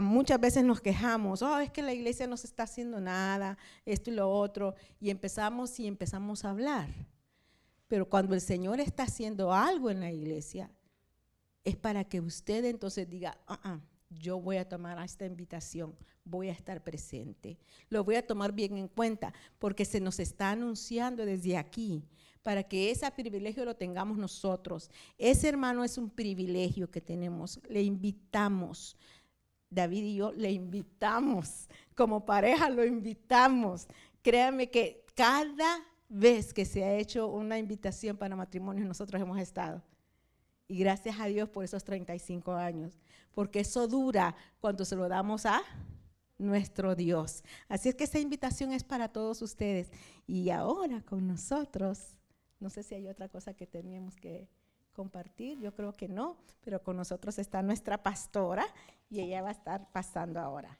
muchas veces nos quejamos, oh, es que la iglesia no se está haciendo nada, esto y lo otro, y empezamos y empezamos a hablar. Pero cuando el Señor está haciendo algo en la iglesia, es para que usted entonces diga, ah, yo voy a tomar esta invitación, voy a estar presente, lo voy a tomar bien en cuenta, porque se nos está anunciando desde aquí para que ese privilegio lo tengamos nosotros. Ese hermano es un privilegio que tenemos, le invitamos. David y yo le invitamos, como pareja lo invitamos. Créanme que cada vez que se ha hecho una invitación para matrimonio, nosotros hemos estado. Y gracias a Dios por esos 35 años, porque eso dura cuando se lo damos a nuestro Dios. Así es que esa invitación es para todos ustedes. Y ahora con nosotros, no sé si hay otra cosa que teníamos que compartir, yo creo que no, pero con nosotros está nuestra pastora y ella va a estar pasando ahora.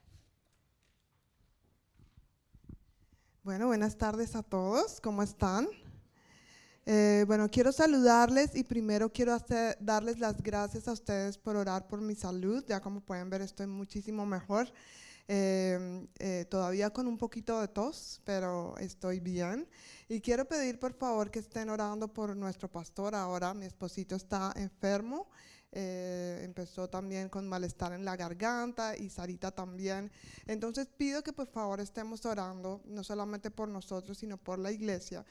Bueno, buenas tardes a todos, ¿cómo están? Eh, bueno, quiero saludarles y primero quiero hacer, darles las gracias a ustedes por orar por mi salud. Ya como pueden ver, estoy muchísimo mejor. Eh, eh, todavía con un poquito de tos, pero estoy bien. Y quiero pedir por favor que estén orando por nuestro pastor ahora. Mi esposito está enfermo. empezó también con malestar en la garganta y Sarita también. Entonces pido que por favor estemos orando, no solamente por nosotros, sino por la iglesia,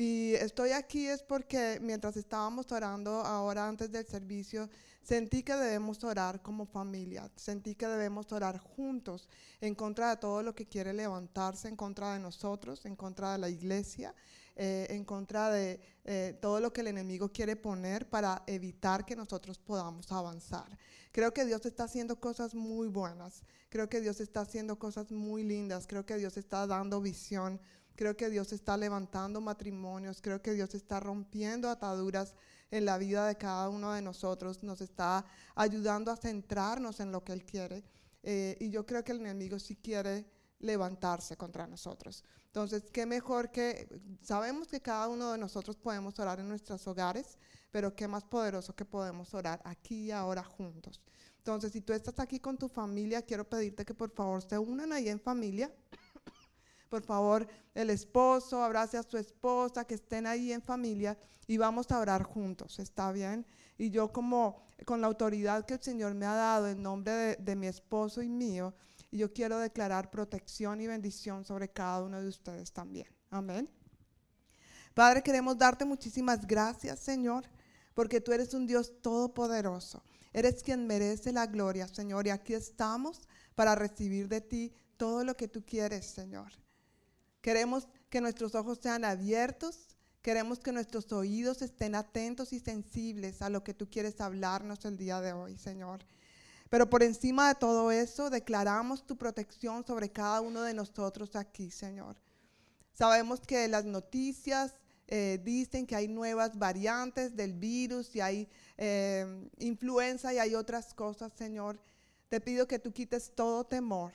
y estoy aquí es porque mientras estábamos orando ahora antes del servicio, sentí que debemos orar como familia, sentí que debemos orar juntos en contra de todo lo que quiere levantarse, en contra de nosotros, en contra de la iglesia, eh, en contra de eh, todo lo que el enemigo quiere poner para evitar que nosotros podamos avanzar. Creo que Dios está haciendo cosas muy buenas, creo que Dios está haciendo cosas muy lindas, creo que Dios está dando visión Creo que Dios está levantando matrimonios, creo que Dios está rompiendo ataduras en la vida de cada uno de nosotros, nos está ayudando a centrarnos en lo que Él quiere. Eh, y yo creo que el enemigo sí quiere levantarse contra nosotros. Entonces, qué mejor que, sabemos que cada uno de nosotros podemos orar en nuestros hogares, pero qué más poderoso que podemos orar aquí y ahora juntos. Entonces, si tú estás aquí con tu familia, quiero pedirte que por favor se unan ahí en familia por favor, el esposo, abrace a su esposa, que estén ahí en familia y vamos a orar juntos, ¿está bien? Y yo como con la autoridad que el Señor me ha dado en nombre de, mi esposo y mío, yo quiero declarar protección y bendición sobre cada uno de ustedes también. Amén. Padre, queremos darte muchísimas gracias, Señor, porque tú eres un Dios todopoderoso. Eres quien merece la gloria, Señor, y aquí estamos para recibir de ti todo lo que tú quieres, Señor. Queremos que nuestros ojos sean abiertos. Queremos que nuestros oídos estén atentos y sensibles a lo que tú quieres hablarnos el día de hoy, Señor. Pero por encima de todo eso, declaramos tu protección sobre cada uno de nosotros aquí, Señor. Sabemos que las noticias eh, dicen que hay nuevas variantes del virus y hay eh, influenza y hay otras cosas, Señor. Te pido que tú quites todo temor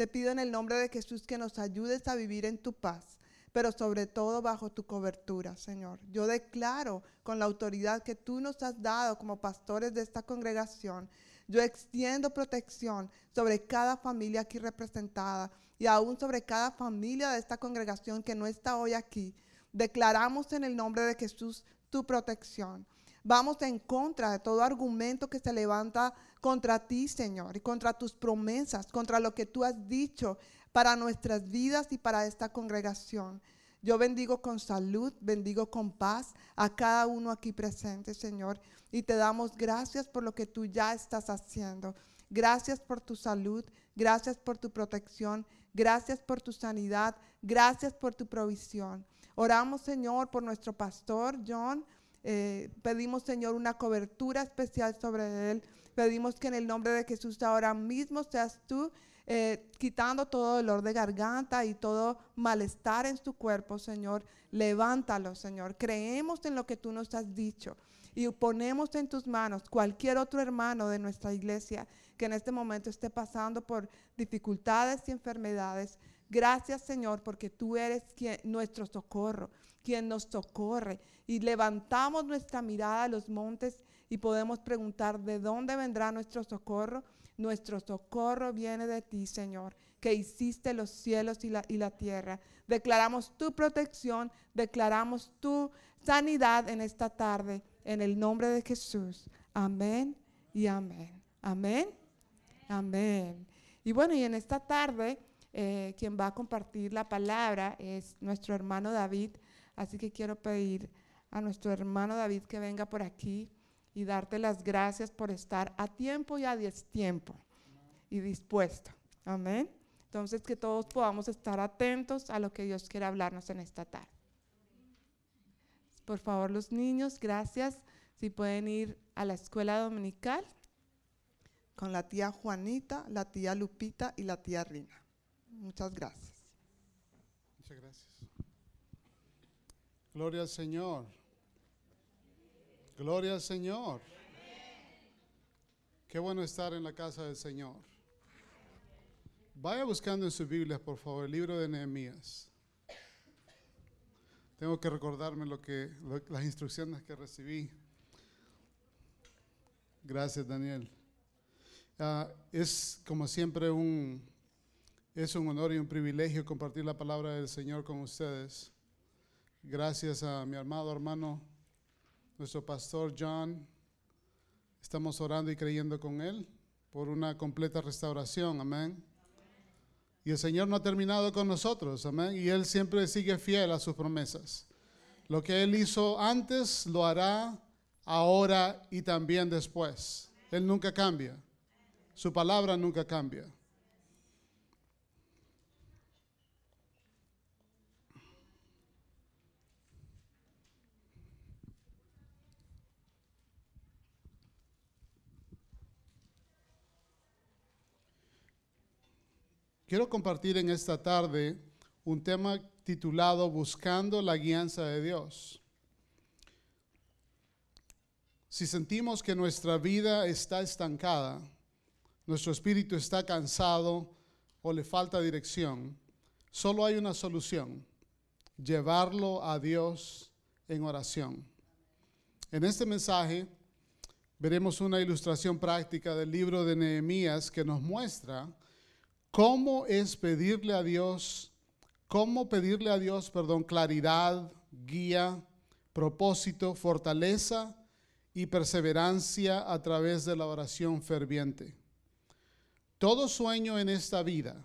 te pido en el nombre de Jesús que nos ayudes a vivir en tu paz, pero sobre todo bajo tu cobertura, Señor. Yo declaro con la autoridad que tú nos has dado como pastores de esta congregación, yo extiendo protección sobre cada familia aquí representada y aún sobre cada familia de esta congregación que no está hoy aquí. Declaramos en el nombre de Jesús tu protección. Vamos en contra de todo argumento que se levanta contra ti, Señor, y contra tus promesas, contra lo que tú has dicho para nuestras vidas y para esta congregación. Yo bendigo con salud, bendigo con paz a cada uno aquí presente, Señor, y te damos gracias por lo que tú ya estás haciendo. Gracias por tu salud, gracias por tu protección, gracias por tu sanidad, gracias por tu provisión. Oramos, Señor, por nuestro pastor John. Eh, pedimos, Señor, una cobertura especial sobre él. Pedimos que en el nombre de Jesús ahora mismo seas tú eh, quitando todo dolor de garganta y todo malestar en su cuerpo, Señor. Levántalo, Señor. Creemos en lo que tú nos has dicho y ponemos en tus manos cualquier otro hermano de nuestra iglesia que en este momento esté pasando por dificultades y enfermedades. Gracias, Señor, porque tú eres nuestro socorro quien nos socorre. Y levantamos nuestra mirada a los montes y podemos preguntar de dónde vendrá nuestro socorro. Nuestro socorro viene de ti, Señor, que hiciste los cielos y la, y la tierra. Declaramos tu protección, declaramos tu sanidad en esta tarde, en el nombre de Jesús. Amén y amén. Amén. Amén. Y bueno, y en esta tarde, eh, quien va a compartir la palabra es nuestro hermano David. Así que quiero pedir a nuestro hermano David que venga por aquí y darte las gracias por estar a tiempo y a destiempo y dispuesto. Amén. Entonces, que todos podamos estar atentos a lo que Dios quiere hablarnos en esta tarde. Por favor, los niños, gracias. Si pueden ir a la escuela dominical. Con la tía Juanita, la tía Lupita y la tía Rina. Muchas gracias. Muchas gracias. Gloria al Señor. Gloria al Señor. Qué bueno estar en la casa del Señor. Vaya buscando en su Biblia, por favor, el libro de Nehemías. Tengo que recordarme lo que, las instrucciones que recibí. Gracias, Daniel. Ah, es como siempre un, es un honor y un privilegio compartir la palabra del Señor con ustedes. Gracias a mi amado hermano, nuestro pastor John. Estamos orando y creyendo con él por una completa restauración. Amén. Y el Señor no ha terminado con nosotros. Amén. Y Él siempre sigue fiel a sus promesas. Lo que Él hizo antes lo hará ahora y también después. Él nunca cambia. Su palabra nunca cambia. Quiero compartir en esta tarde un tema titulado Buscando la guianza de Dios. Si sentimos que nuestra vida está estancada, nuestro espíritu está cansado o le falta dirección, solo hay una solución, llevarlo a Dios en oración. En este mensaje veremos una ilustración práctica del libro de Nehemías que nos muestra cómo es pedirle a Dios, cómo pedirle a Dios, perdón, claridad, guía, propósito, fortaleza y perseverancia a través de la oración ferviente. Todo sueño en esta vida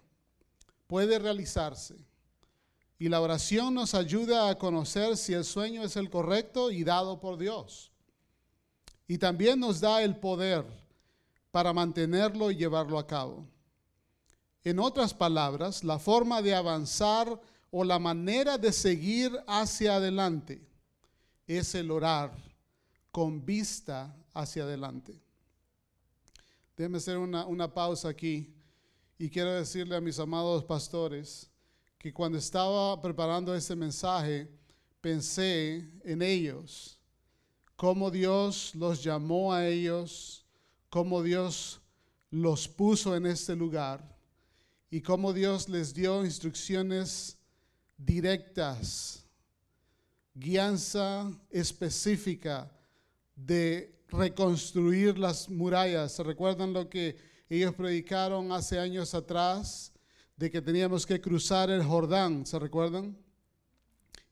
puede realizarse y la oración nos ayuda a conocer si el sueño es el correcto y dado por Dios. Y también nos da el poder para mantenerlo y llevarlo a cabo. En otras palabras, la forma de avanzar o la manera de seguir hacia adelante es el orar con vista hacia adelante. Déjenme hacer una, una pausa aquí y quiero decirle a mis amados pastores que cuando estaba preparando este mensaje pensé en ellos, cómo Dios los llamó a ellos, cómo Dios los puso en este lugar y cómo Dios les dio instrucciones directas, guianza específica de reconstruir las murallas. ¿Se recuerdan lo que ellos predicaron hace años atrás? De que teníamos que cruzar el Jordán, ¿se recuerdan?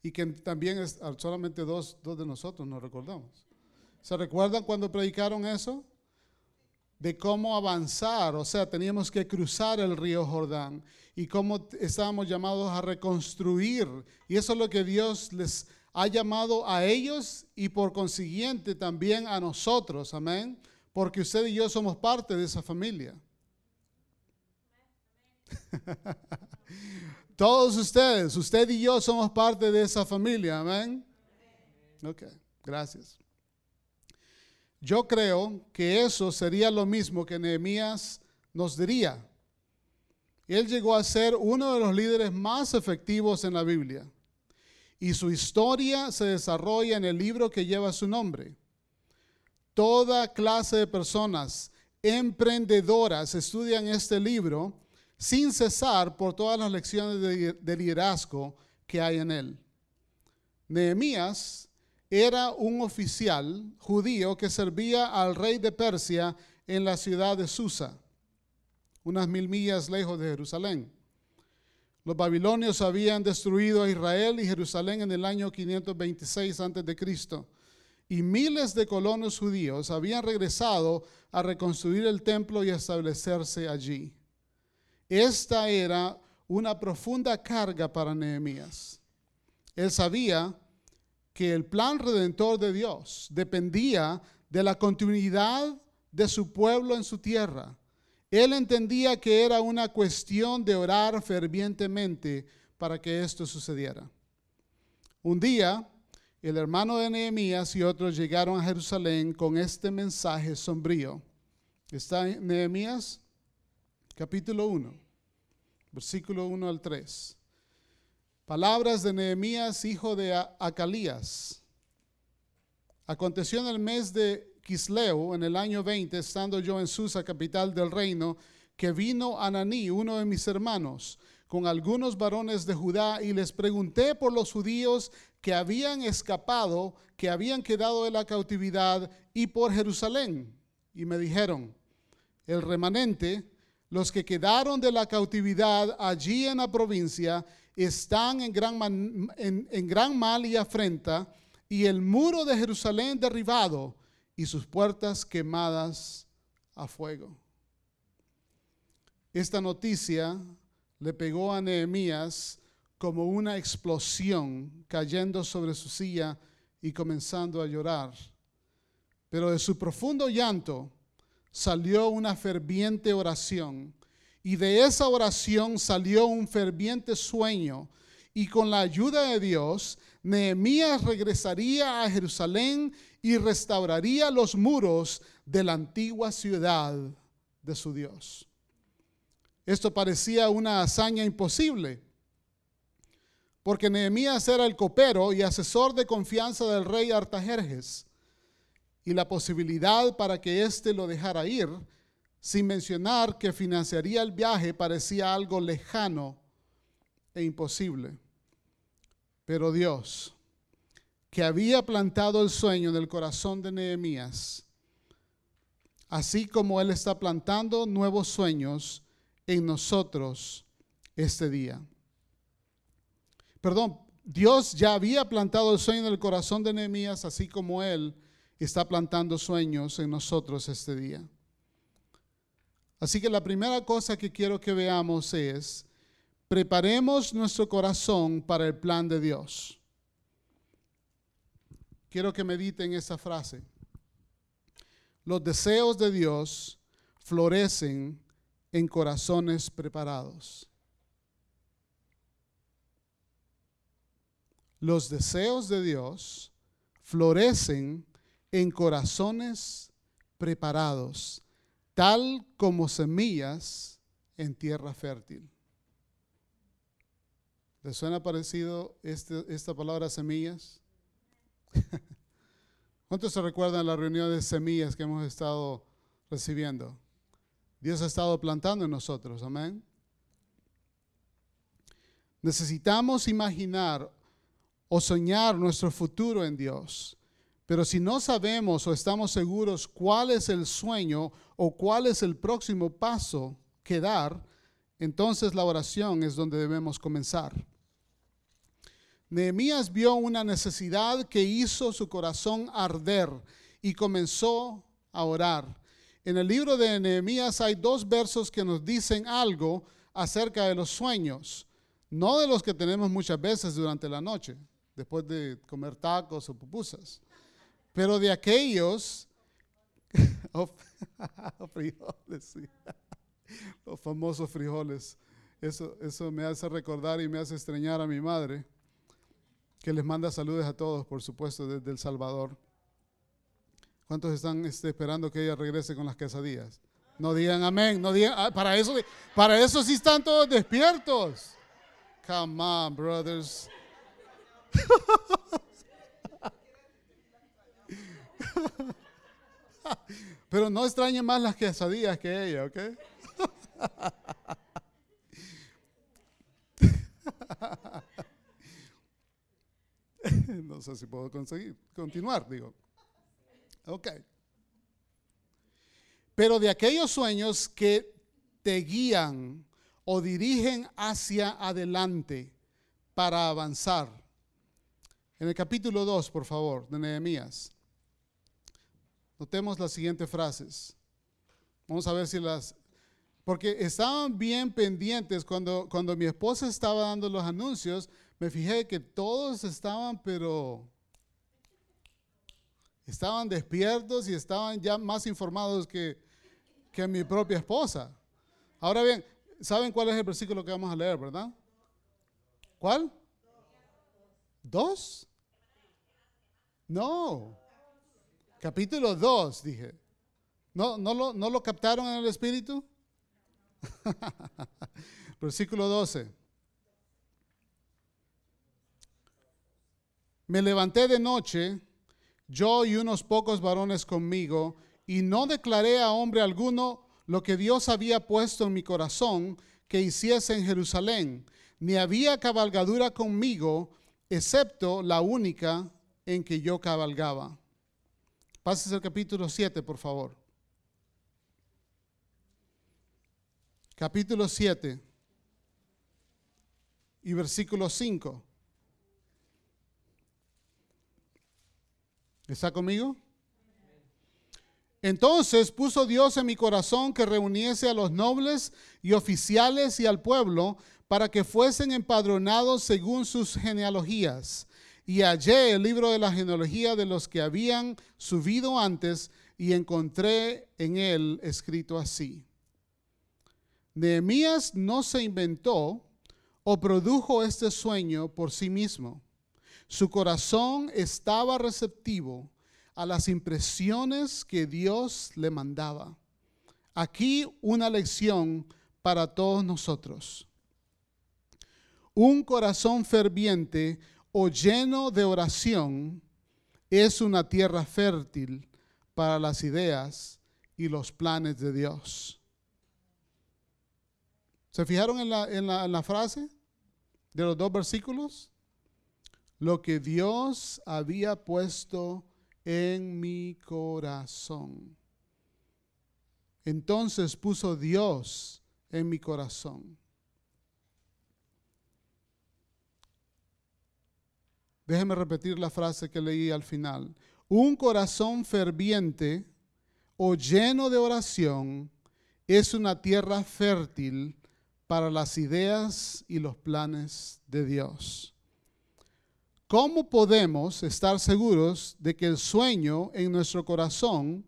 Y que también solamente dos, dos de nosotros nos recordamos. ¿Se recuerdan cuando predicaron eso? De cómo avanzar, o sea, teníamos que cruzar el río Jordán y cómo estábamos llamados a reconstruir. Y eso es lo que Dios les ha llamado a ellos y por consiguiente también a nosotros, amén, porque usted y yo somos parte de esa familia. Todos ustedes, usted y yo somos parte de esa familia, amén. Ok, gracias. Yo creo que eso sería lo mismo que Nehemías nos diría. Él llegó a ser uno de los líderes más efectivos en la Biblia. Y su historia se desarrolla en el libro que lleva su nombre. Toda clase de personas emprendedoras estudian este libro sin cesar por todas las lecciones de, de liderazgo que hay en él. Nehemías era un oficial judío que servía al rey de Persia en la ciudad de Susa, unas mil millas lejos de Jerusalén. Los babilonios habían destruido a Israel y Jerusalén en el año 526 a.C. Y miles de colonos judíos habían regresado a reconstruir el templo y establecerse allí. Esta era una profunda carga para Nehemías. Él sabía que el plan redentor de Dios dependía de la continuidad de su pueblo en su tierra él entendía que era una cuestión de orar fervientemente para que esto sucediera. Un día, el hermano de Nehemías y otros llegaron a Jerusalén con este mensaje sombrío. Está en Nehemías capítulo 1, versículo 1 al 3. Palabras de Nehemías, hijo de Acalías. Aconteció en el mes de Quisleu, en el año 20, estando yo en Susa, capital del reino, que vino Ananí, uno de mis hermanos, con algunos varones de Judá, y les pregunté por los judíos que habían escapado, que habían quedado de la cautividad, y por Jerusalén. Y me dijeron, el remanente, los que quedaron de la cautividad allí en la provincia, están en gran, en, gran mal y afrenta, y el muro de Jerusalén derribado, y sus puertas quemadas a fuego. Esta noticia le pegó a Nehemías como una explosión cayendo sobre su silla y comenzando a llorar. Pero de su profundo llanto salió una ferviente oración y de esa oración salió un ferviente sueño y con la ayuda de Dios, Nehemías regresaría a Jerusalén y restauraría los muros de la antigua ciudad de su Dios. Esto parecía una hazaña imposible, porque Nehemías era el copero y asesor de confianza del rey Artajerjes, y la posibilidad para que éste lo dejara ir, sin mencionar que financiaría el viaje, parecía algo lejano e imposible. Pero Dios, que había plantado el sueño en el corazón de Nehemías, así como Él está plantando nuevos sueños en nosotros este día. Perdón, Dios ya había plantado el sueño en el corazón de Nehemías, así como Él está plantando sueños en nosotros este día. Así que la primera cosa que quiero que veamos es preparemos nuestro corazón para el plan de Dios. Quiero que mediten esa frase. Los deseos de Dios florecen en corazones preparados. Los deseos de Dios florecen en corazones preparados, tal como semillas en tierra fértil. ¿Les suena parecido este, esta palabra semillas? ¿Cuántos se recuerdan la reunión de semillas que hemos estado recibiendo? Dios ha estado plantando en nosotros, amén. Necesitamos imaginar o soñar nuestro futuro en Dios. Pero si no sabemos o estamos seguros cuál es el sueño o cuál es el próximo paso que dar, entonces la oración es donde debemos comenzar. Nehemías vio una necesidad que hizo su corazón arder y comenzó a orar. En el libro de Nehemías hay dos versos que nos dicen algo acerca de los sueños, no de los que tenemos muchas veces durante la noche, después de comer tacos o pupusas, pero de aquellos, frijoles, los famosos frijoles. Eso, eso me hace recordar y me hace extrañar a mi madre que les manda saludos a todos, por supuesto, desde El Salvador. ¿Cuántos están este, esperando que ella regrese con las quesadillas? No digan amén, no digan, ah, para eso, para eso sí están todos despiertos. Come on, brothers. Pero no extrañen más las quesadillas que ella, ¿ok? no sé si puedo conseguir, continuar, digo. Ok. Pero de aquellos sueños que te guían o dirigen hacia adelante para avanzar. En el capítulo 2, por favor, de Nehemías. Notemos las siguientes frases. Vamos a ver si las... Porque estaban bien pendientes cuando, cuando mi esposa estaba dando los anuncios, me fijé que todos estaban, pero estaban despiertos y estaban ya más informados que, que mi propia esposa. Ahora bien, ¿saben cuál es el versículo que vamos a leer, verdad? ¿Cuál? ¿Dos? No. Capítulo 2, dije. ¿No, no, lo, ¿No lo captaron en el Espíritu? Versículo 12. Me levanté de noche, yo y unos pocos varones conmigo, y no declaré a hombre alguno lo que Dios había puesto en mi corazón que hiciese en Jerusalén, ni había cabalgadura conmigo, excepto la única en que yo cabalgaba. Pases al capítulo 7, por favor. Capítulo 7 y versículo 5. ¿Está conmigo? Entonces puso Dios en mi corazón que reuniese a los nobles y oficiales y al pueblo para que fuesen empadronados según sus genealogías. Y hallé el libro de la genealogía de los que habían subido antes y encontré en él escrito así. Nehemías no se inventó o produjo este sueño por sí mismo. Su corazón estaba receptivo a las impresiones que Dios le mandaba. Aquí una lección para todos nosotros. Un corazón ferviente o lleno de oración es una tierra fértil para las ideas y los planes de Dios. ¿Se fijaron en la, en la, frase de los dos versículos? Lo que Dios había puesto en mi corazón. Entonces puso Dios en mi corazón. Déjeme repetir la frase que leí al final. Un corazón ferviente o lleno de oración es una tierra fértil para las ideas y los planes de Dios. ¿Cómo podemos estar seguros de que el sueño en nuestro corazón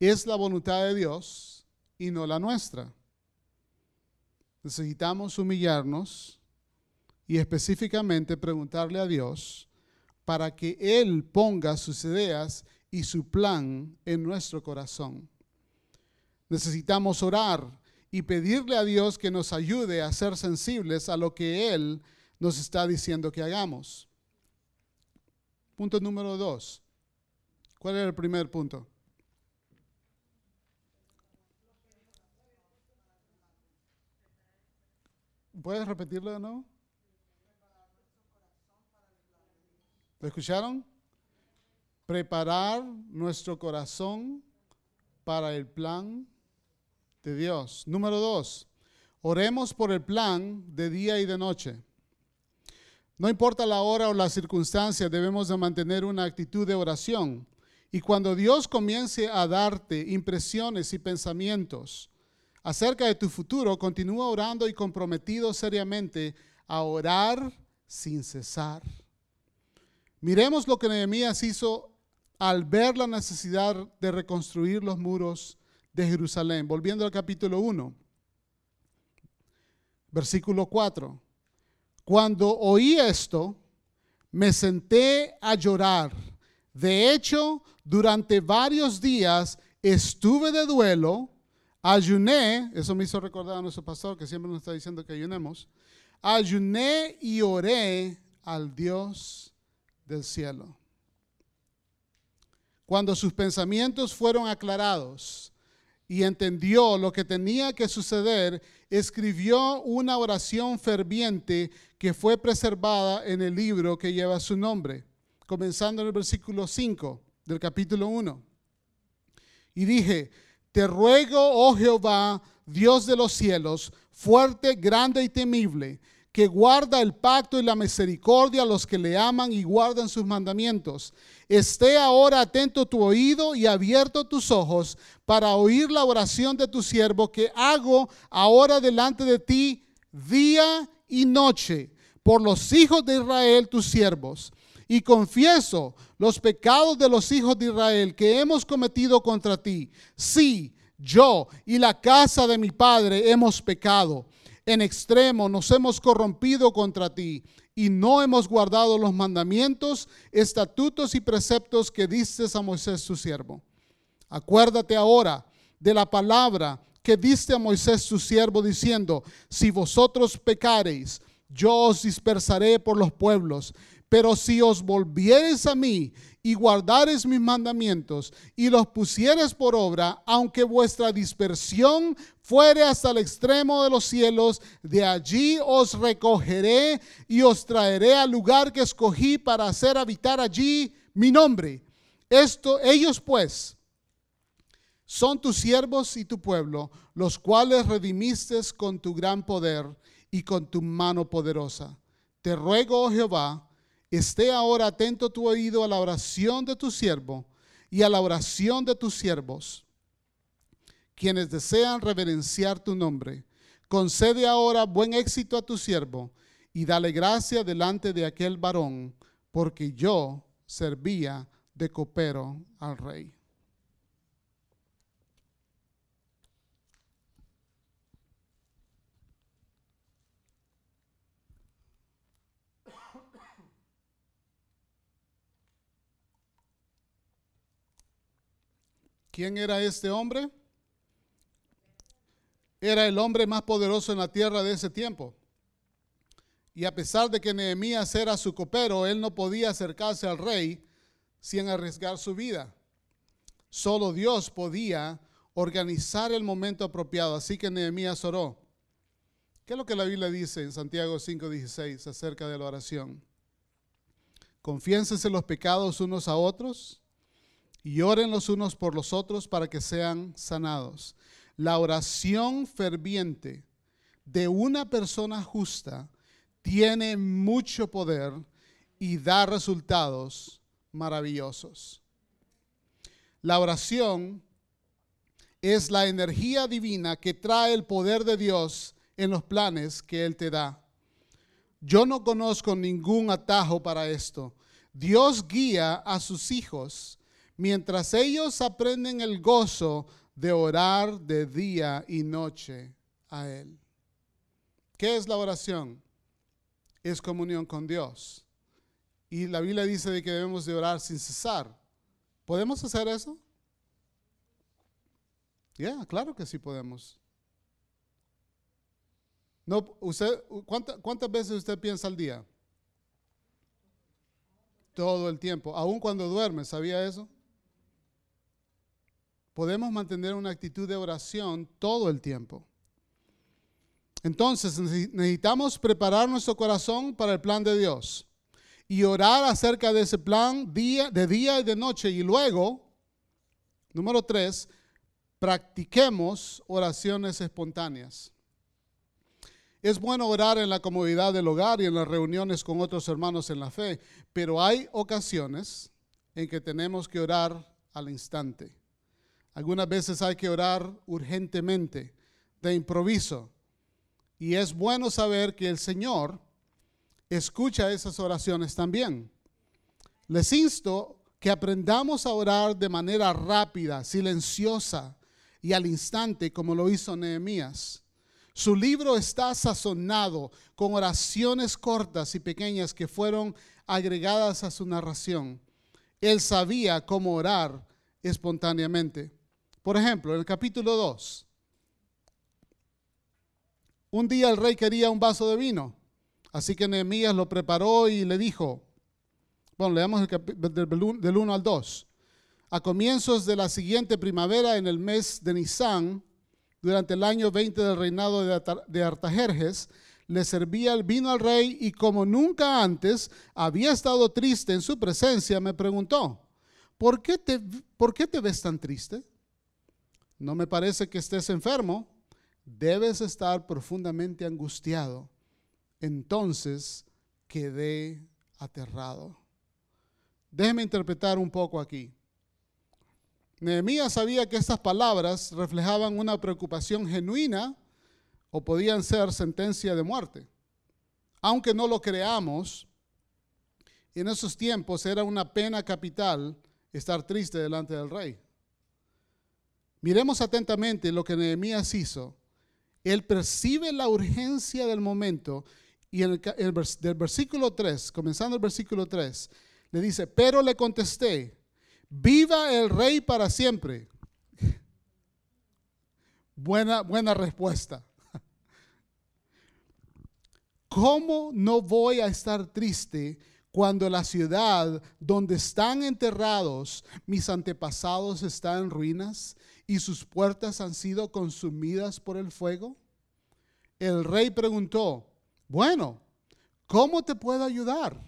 es la voluntad de Dios y no la nuestra? Necesitamos humillarnos y específicamente preguntarle a Dios para que Él ponga sus ideas y su plan en nuestro corazón. Necesitamos orar y pedirle a Dios que nos ayude a ser sensibles a lo que Él nos está diciendo que hagamos. Punto número dos. ¿Cuál era el primer punto? ¿Puedes repetirlo de nuevo? ¿Lo escucharon? Preparar nuestro corazón para el plan de Dios. Número dos, oremos por el plan de día y de noche. No importa la hora o la circunstancia, debemos de mantener una actitud de oración. Y cuando Dios comience a darte impresiones y pensamientos acerca de tu futuro, continúa orando y comprometido seriamente a orar sin cesar. Miremos lo que Nehemías hizo al ver la necesidad de reconstruir los muros de Jerusalén. Volviendo al capítulo 1, versículo 4. Cuando oí esto, me senté a llorar. De hecho, durante varios días estuve de duelo, ayuné, eso me hizo recordar a nuestro pastor que siempre nos está diciendo que ayunemos, ayuné y oré al Dios del cielo. Cuando sus pensamientos fueron aclarados y entendió lo que tenía que suceder, escribió una oración ferviente que fue preservada en el libro que lleva su nombre. comenzando en el versículo 5 del capítulo 1. Y dije, te ruego, oh Jehová, Dios de los cielos, fuerte, grande y temible, que guarda el pacto y la misericordia a los que le aman y guardan sus mandamientos. Esté ahora atento tu oído y abierto tus ojos para oír la oración de tu siervo que hago ahora delante de ti día y noche por los hijos de Israel, tus siervos. Y confieso los pecados de los hijos de Israel que hemos cometido contra ti. Sí, yo y la casa de mi padre hemos pecado. En extremo nos hemos corrompido contra ti y no hemos guardado los mandamientos, estatutos y preceptos que diste a Moisés su siervo. Acuérdate ahora de la palabra que diste a Moisés su siervo diciendo, si vosotros pecareis, yo os dispersaré por los pueblos. Pero si os volviereis a mí y guardareis mis mandamientos y los pusieres por obra, aunque vuestra dispersión fuere hasta el extremo de los cielos, de allí os recogeré y os traeré al lugar que escogí para hacer habitar allí mi nombre. Esto, ellos pues, son tus siervos y tu pueblo, los cuales redimiste con tu gran poder y con tu mano poderosa. Te ruego, oh Jehová, esté ahora atento tu oído a la oración de tu siervo y a la oración de tus siervos, quienes desean reverenciar tu nombre. Concede ahora buen éxito a tu siervo y dale gracia delante de aquel varón, porque yo servía de copero al rey. ¿Quién era este hombre? Era el hombre más poderoso en la tierra de ese tiempo. Y a pesar de que Nehemías era su copero, él no podía acercarse al rey sin arriesgar su vida. Solo Dios podía organizar el momento apropiado. Así que Nehemías oró. ¿Qué es lo que la Biblia dice en Santiago 5:16 acerca de la oración? Confiénsense los pecados unos a otros y oren los unos por los otros para que sean sanados. La oración ferviente de una persona justa tiene mucho poder y da resultados maravillosos. La oración es la energía divina que trae el poder de Dios en los planes que Él te da. Yo no conozco ningún atajo para esto. Dios guía a sus hijos mientras ellos aprenden el gozo de orar de día y noche a Él. ¿Qué es la oración? Es comunión con Dios. Y la Biblia dice de que debemos de orar sin cesar. ¿Podemos hacer eso? Ya, claro que sí podemos. No, usted, ¿Cuántas veces usted piensa al día? Todo el tiempo, aun cuando duerme, ¿sabía eso? Podemos mantener una actitud de oración todo el tiempo. Entonces necesitamos preparar nuestro corazón para el plan de Dios y orar acerca de ese plan día, de día y de noche. Y luego, número tres, practiquemos oraciones espontáneas. Es bueno orar en la comodidad del hogar y en las reuniones con otros hermanos en la fe, pero hay ocasiones en que tenemos que orar al instante. Algunas veces hay que orar urgentemente, de improviso. Y es bueno saber que el Señor escucha esas oraciones también. Les insto que aprendamos a orar de manera rápida, silenciosa y al instante, como lo hizo Nehemías. Su libro está sazonado con oraciones cortas y pequeñas que fueron agregadas a su narración. Él sabía cómo orar espontáneamente. Por ejemplo, en el capítulo 2, un día el rey quería un vaso de vino, así que Nehemías lo preparó y le dijo, bueno, leamos el del 1 al 2. A comienzos de la siguiente primavera, en el mes de Nisan, durante el año 20 del reinado de Artajerjes, le servía el vino al rey y como nunca antes había estado triste en su presencia, me preguntó, ¿por qué te, ¿por qué te ves tan triste? No me parece que estés enfermo, debes estar profundamente angustiado. Entonces quedé aterrado. Déjeme interpretar un poco aquí. Nehemías sabía que estas palabras reflejaban una preocupación genuina o podían ser sentencia de muerte. Aunque no lo creamos, en esos tiempos era una pena capital estar triste delante del rey. Miremos atentamente lo que Nehemías hizo. Él percibe la urgencia del momento y en el, del versículo 3, comenzando el versículo 3, le dice, pero le contesté, viva el rey para siempre. Buena, buena respuesta. ¿Cómo no voy a estar triste cuando la ciudad donde están enterrados mis antepasados está en ruinas y sus puertas han sido consumidas por el fuego? El rey preguntó, bueno, ¿cómo te puedo ayudar?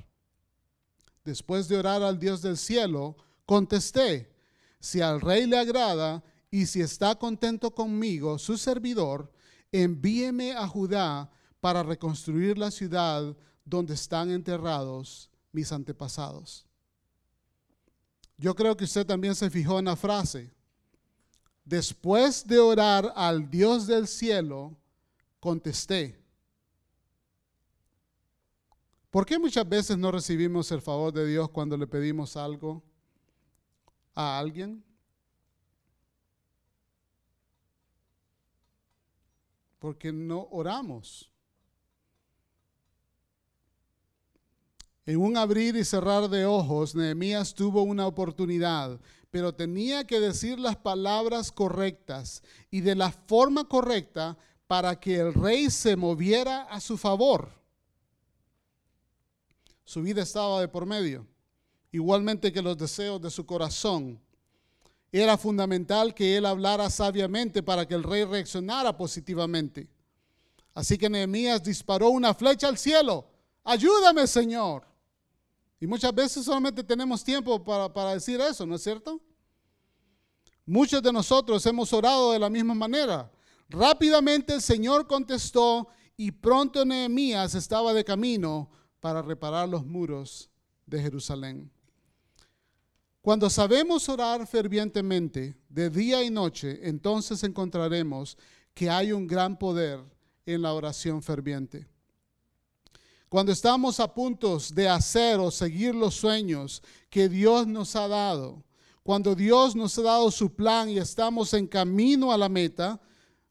Después de orar al Dios del cielo, contesté, si al rey le agrada y si está contento conmigo, su servidor, envíeme a Judá para reconstruir la ciudad donde están enterrados mis antepasados. Yo creo que usted también se fijó en la frase. Después de orar al Dios del cielo, contesté. ¿Por qué muchas veces no recibimos el favor de Dios cuando le pedimos algo a alguien? Porque no oramos. En un abrir y cerrar de ojos, Nehemías tuvo una oportunidad, pero tenía que decir las palabras correctas y de la forma correcta para que el rey se moviera a su favor. Su vida estaba de por medio, igualmente que los deseos de su corazón. Era fundamental que él hablara sabiamente para que el rey reaccionara positivamente. Así que Nehemías disparó una flecha al cielo. Ayúdame, Señor. Y muchas veces solamente tenemos tiempo para, para, decir eso, ¿no es cierto? Muchos de nosotros hemos orado de la misma manera. Rápidamente el Señor contestó y pronto Nehemías estaba de camino para reparar los muros de Jerusalén. Cuando sabemos orar fervientemente de día y noche, entonces encontraremos que hay un gran poder en la oración ferviente. Cuando estamos a punto de hacer o seguir los sueños que Dios nos ha dado, cuando Dios nos ha dado su plan y estamos en camino a la meta,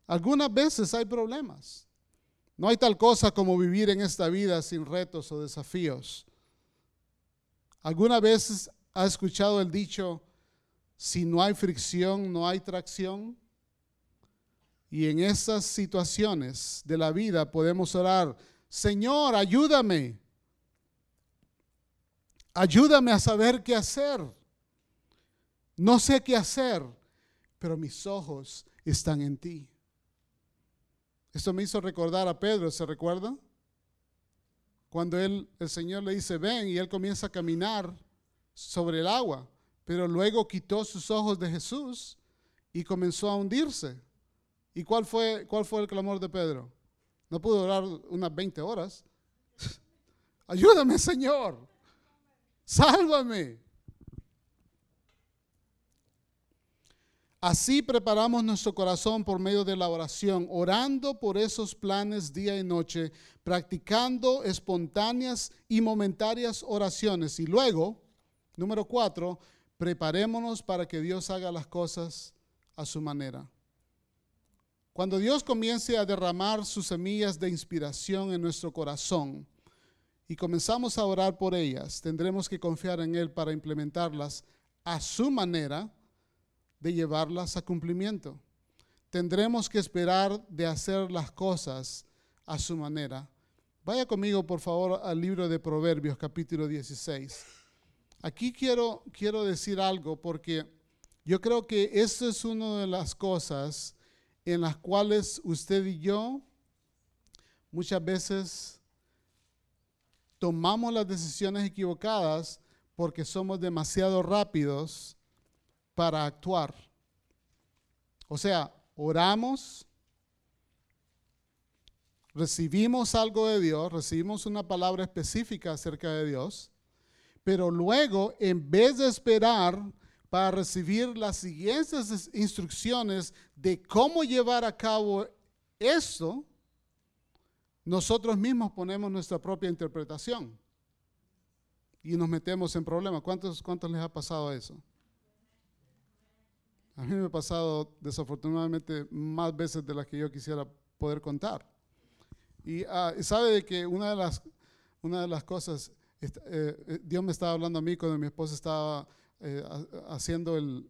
algunas veces hay problemas. No hay tal cosa como vivir en esta vida sin retos o desafíos. ¿Alguna vez ha escuchado el dicho, si no hay fricción, no hay tracción? Y en esas situaciones de la vida podemos orar, Señor, ayúdame. Ayúdame a saber qué hacer. No sé qué hacer, pero mis ojos están en ti. Esto me hizo recordar a Pedro, ¿se recuerda? Cuando él, el Señor le dice, ven, y él comienza a caminar sobre el agua, pero luego quitó sus ojos de Jesús y comenzó a hundirse. ¿Y cuál fue, cuál fue el clamor de Pedro? No pudo orar unas 20 horas. Ayúdame, Señor. Sálvame. Así preparamos nuestro corazón por medio de la oración, orando por esos planes día y noche, practicando espontáneas y momentarias oraciones. Y luego, número cuatro, preparémonos para que Dios haga las cosas a su manera. Cuando Dios comience a derramar sus semillas de inspiración en nuestro corazón y comenzamos a orar por ellas, tendremos que confiar en Él para implementarlas a su manera de llevarlas a cumplimiento. Tendremos que esperar de hacer las cosas a su manera. Vaya conmigo, por favor, al libro de Proverbios, capítulo 16. Aquí quiero, quiero decir algo porque yo creo que esto es una de las cosas en las cuales usted y yo muchas veces tomamos las decisiones equivocadas porque somos demasiado rápidos para actuar. O sea, oramos, recibimos algo de Dios, recibimos una palabra específica acerca de Dios, pero luego, en vez de esperar para recibir las siguientes instrucciones de cómo llevar a cabo eso, nosotros mismos ponemos nuestra propia interpretación y nos metemos en problemas. ¿Cuántos, cuántos les ha pasado eso? A mí me ha pasado desafortunadamente más veces de las que yo quisiera poder contar. Y ah, sabe que una de las, una de las cosas, eh, eh, Dios me estaba hablando a mí cuando mi esposa estaba eh, haciendo el,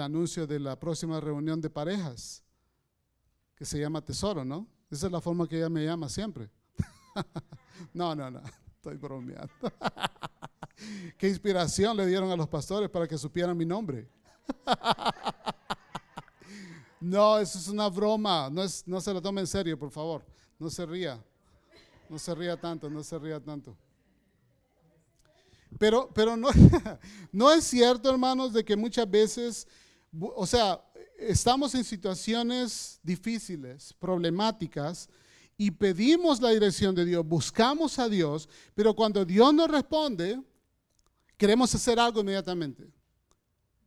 anuncio de la próxima reunión de parejas, que se llama Tesoro, ¿no? Esa es la forma que ella me llama siempre. no, no, no, estoy bromeando. ¿Qué inspiración le dieron a los pastores para que supieran mi nombre? no, eso es una broma, no, es, no se lo tome en serio, por favor, no se ría, no se ría tanto, no se ría tanto. Pero, pero no, no es cierto, hermanos, de que muchas veces, o sea, estamos en situaciones difíciles, problemáticas, y pedimos la dirección de Dios, buscamos a Dios, pero cuando Dios nos responde, queremos hacer algo inmediatamente.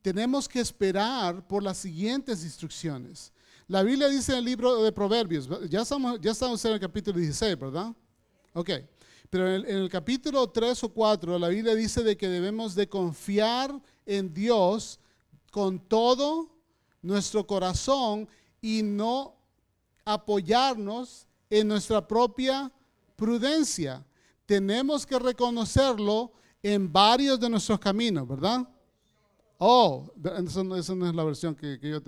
Tenemos que esperar por las siguientes instrucciones. La Biblia dice en el libro de Proverbios, ya estamos, ya estamos en el capítulo 16, ¿verdad? Ok, pero en el, capítulo 3 o 4 la Biblia dice de que debemos de confiar en Dios con todo nuestro corazón y no apoyarnos en nuestra propia prudencia. Tenemos que reconocerlo en varios de nuestros caminos, ¿verdad? Oh, esa no, es la versión que, yo...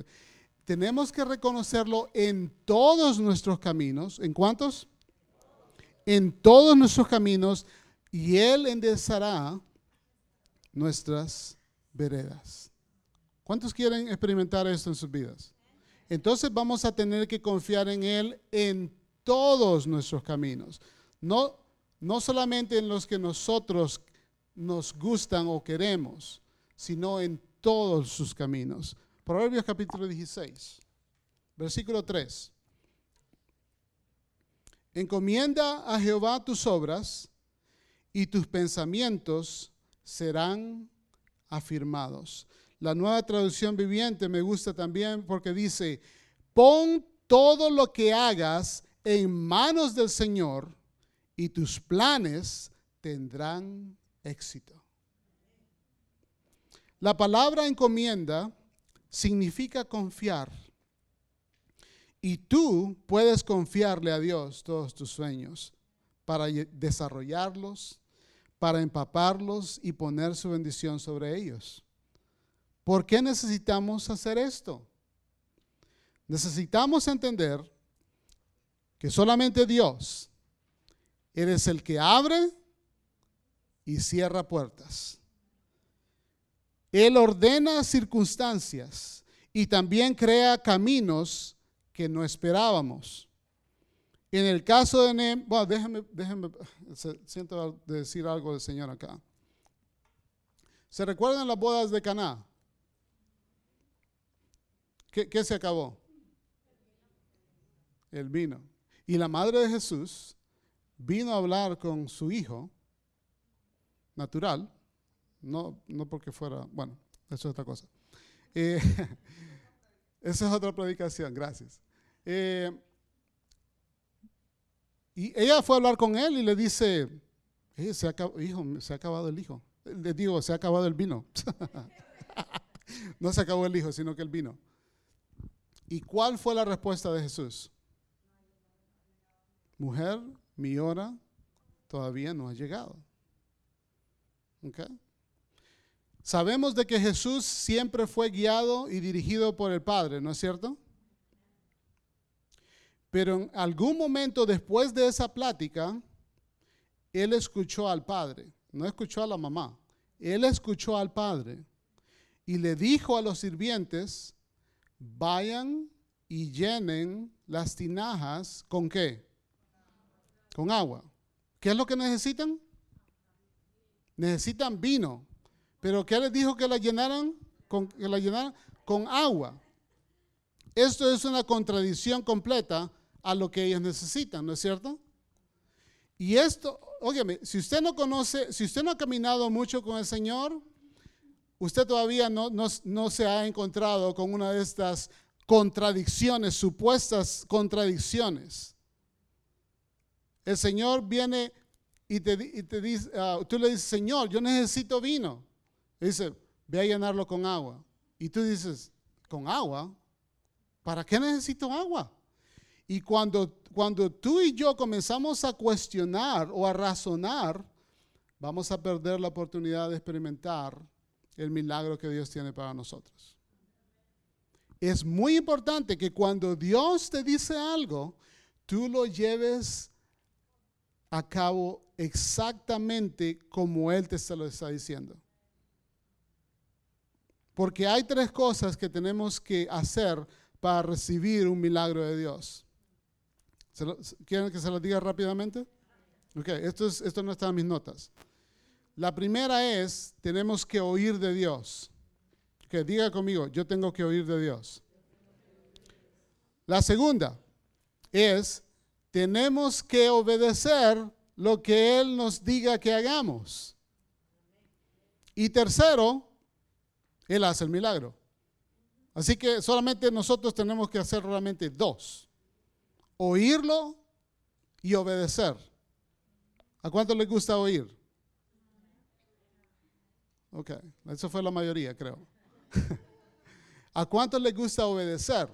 tenemos que reconocerlo en todos nuestros caminos. ¿En cuántos? En todos nuestros caminos y Él enderezará nuestras veredas. ¿Cuántos quieren experimentar esto en sus vidas? Entonces vamos a tener que confiar en Él en todos nuestros caminos. No, no solamente en los que nosotros nos gustan o queremos, sino en todos sus caminos. Proverbios capítulo 16, versículo 3. Encomienda a Jehová tus obras y tus pensamientos serán afirmados. La nueva traducción viviente me gusta también porque dice, pon todo lo que hagas en manos del Señor y tus planes tendrán éxito. La palabra encomienda significa confiar. Y tú puedes confiarle a Dios todos tus sueños para desarrollarlos, para empaparlos y poner su bendición sobre ellos. ¿Por qué necesitamos hacer esto? Necesitamos entender que solamente Dios eres el que abre y cierra puertas. Él ordena circunstancias y también crea caminos que no esperábamos. En el caso de Nem, bueno, déjenme, déjenme, siento decir algo del Señor acá. ¿Se recuerdan las bodas de Caná? ¿Qué, ¿Qué se acabó? El vino. Y la madre de Jesús vino a hablar con su hijo natural, no, no porque fuera, bueno, eso es otra cosa. Eh, esa es otra predicación, gracias. Eh, y ella fue a hablar con él y le dice, eh, se hijo, se ha acabado el hijo. Le digo, se ha acabado el vino. no se acabó el hijo, sino que el vino. ¿Y cuál fue la respuesta de Jesús? mujer, mi hora todavía no ha llegado. Sabemos de que Jesús siempre fue guiado y dirigido por el Padre, ¿no es cierto? Pero en algún momento después de esa plática, Él escuchó al Padre, no escuchó a la mamá, Él escuchó al Padre y le dijo a los sirvientes, vayan y llenen las tinajas con qué? Con agua. ¿Qué es lo que necesitan? Necesitan vino. Pero ¿qué les dijo que la llenaran? Con, que la llenaran con agua. Esto es una contradicción completa a lo que ellos necesitan, ¿no es cierto? Y esto, óigame, si usted no conoce, si usted no ha caminado mucho con el Señor, usted todavía no, no, no se ha encontrado con una de estas contradicciones, supuestas contradicciones. El Señor viene y te, y te dice, ah, tú le dices, Señor, yo necesito vino. Dice, ve a llenarlo con agua. Y tú dices, ¿con agua? ¿Para qué necesito agua? Y cuando, cuando tú y yo comenzamos a cuestionar o a razonar, vamos a perder la oportunidad de experimentar el milagro que Dios tiene para nosotros. Es muy importante que cuando Dios te dice algo, tú lo lleves a cabo exactamente como Él te lo está diciendo. Porque hay tres cosas que tenemos que hacer para recibir un milagro de Dios. ¿Quieren que se los diga rápidamente? Ok, esto, es, esto no está en mis notas. La primera es, tenemos que oír de Dios. Que diga conmigo, yo tengo que oír de Dios. La segunda es, tenemos que obedecer lo que Él nos diga que hagamos. Y tercero, Él hace el milagro. Así que solamente nosotros tenemos que hacer realmente dos. Oírlo y obedecer. ¿A cuánto les gusta oír? Ok, eso fue la mayoría, creo. ¿A cuánto les gusta obedecer?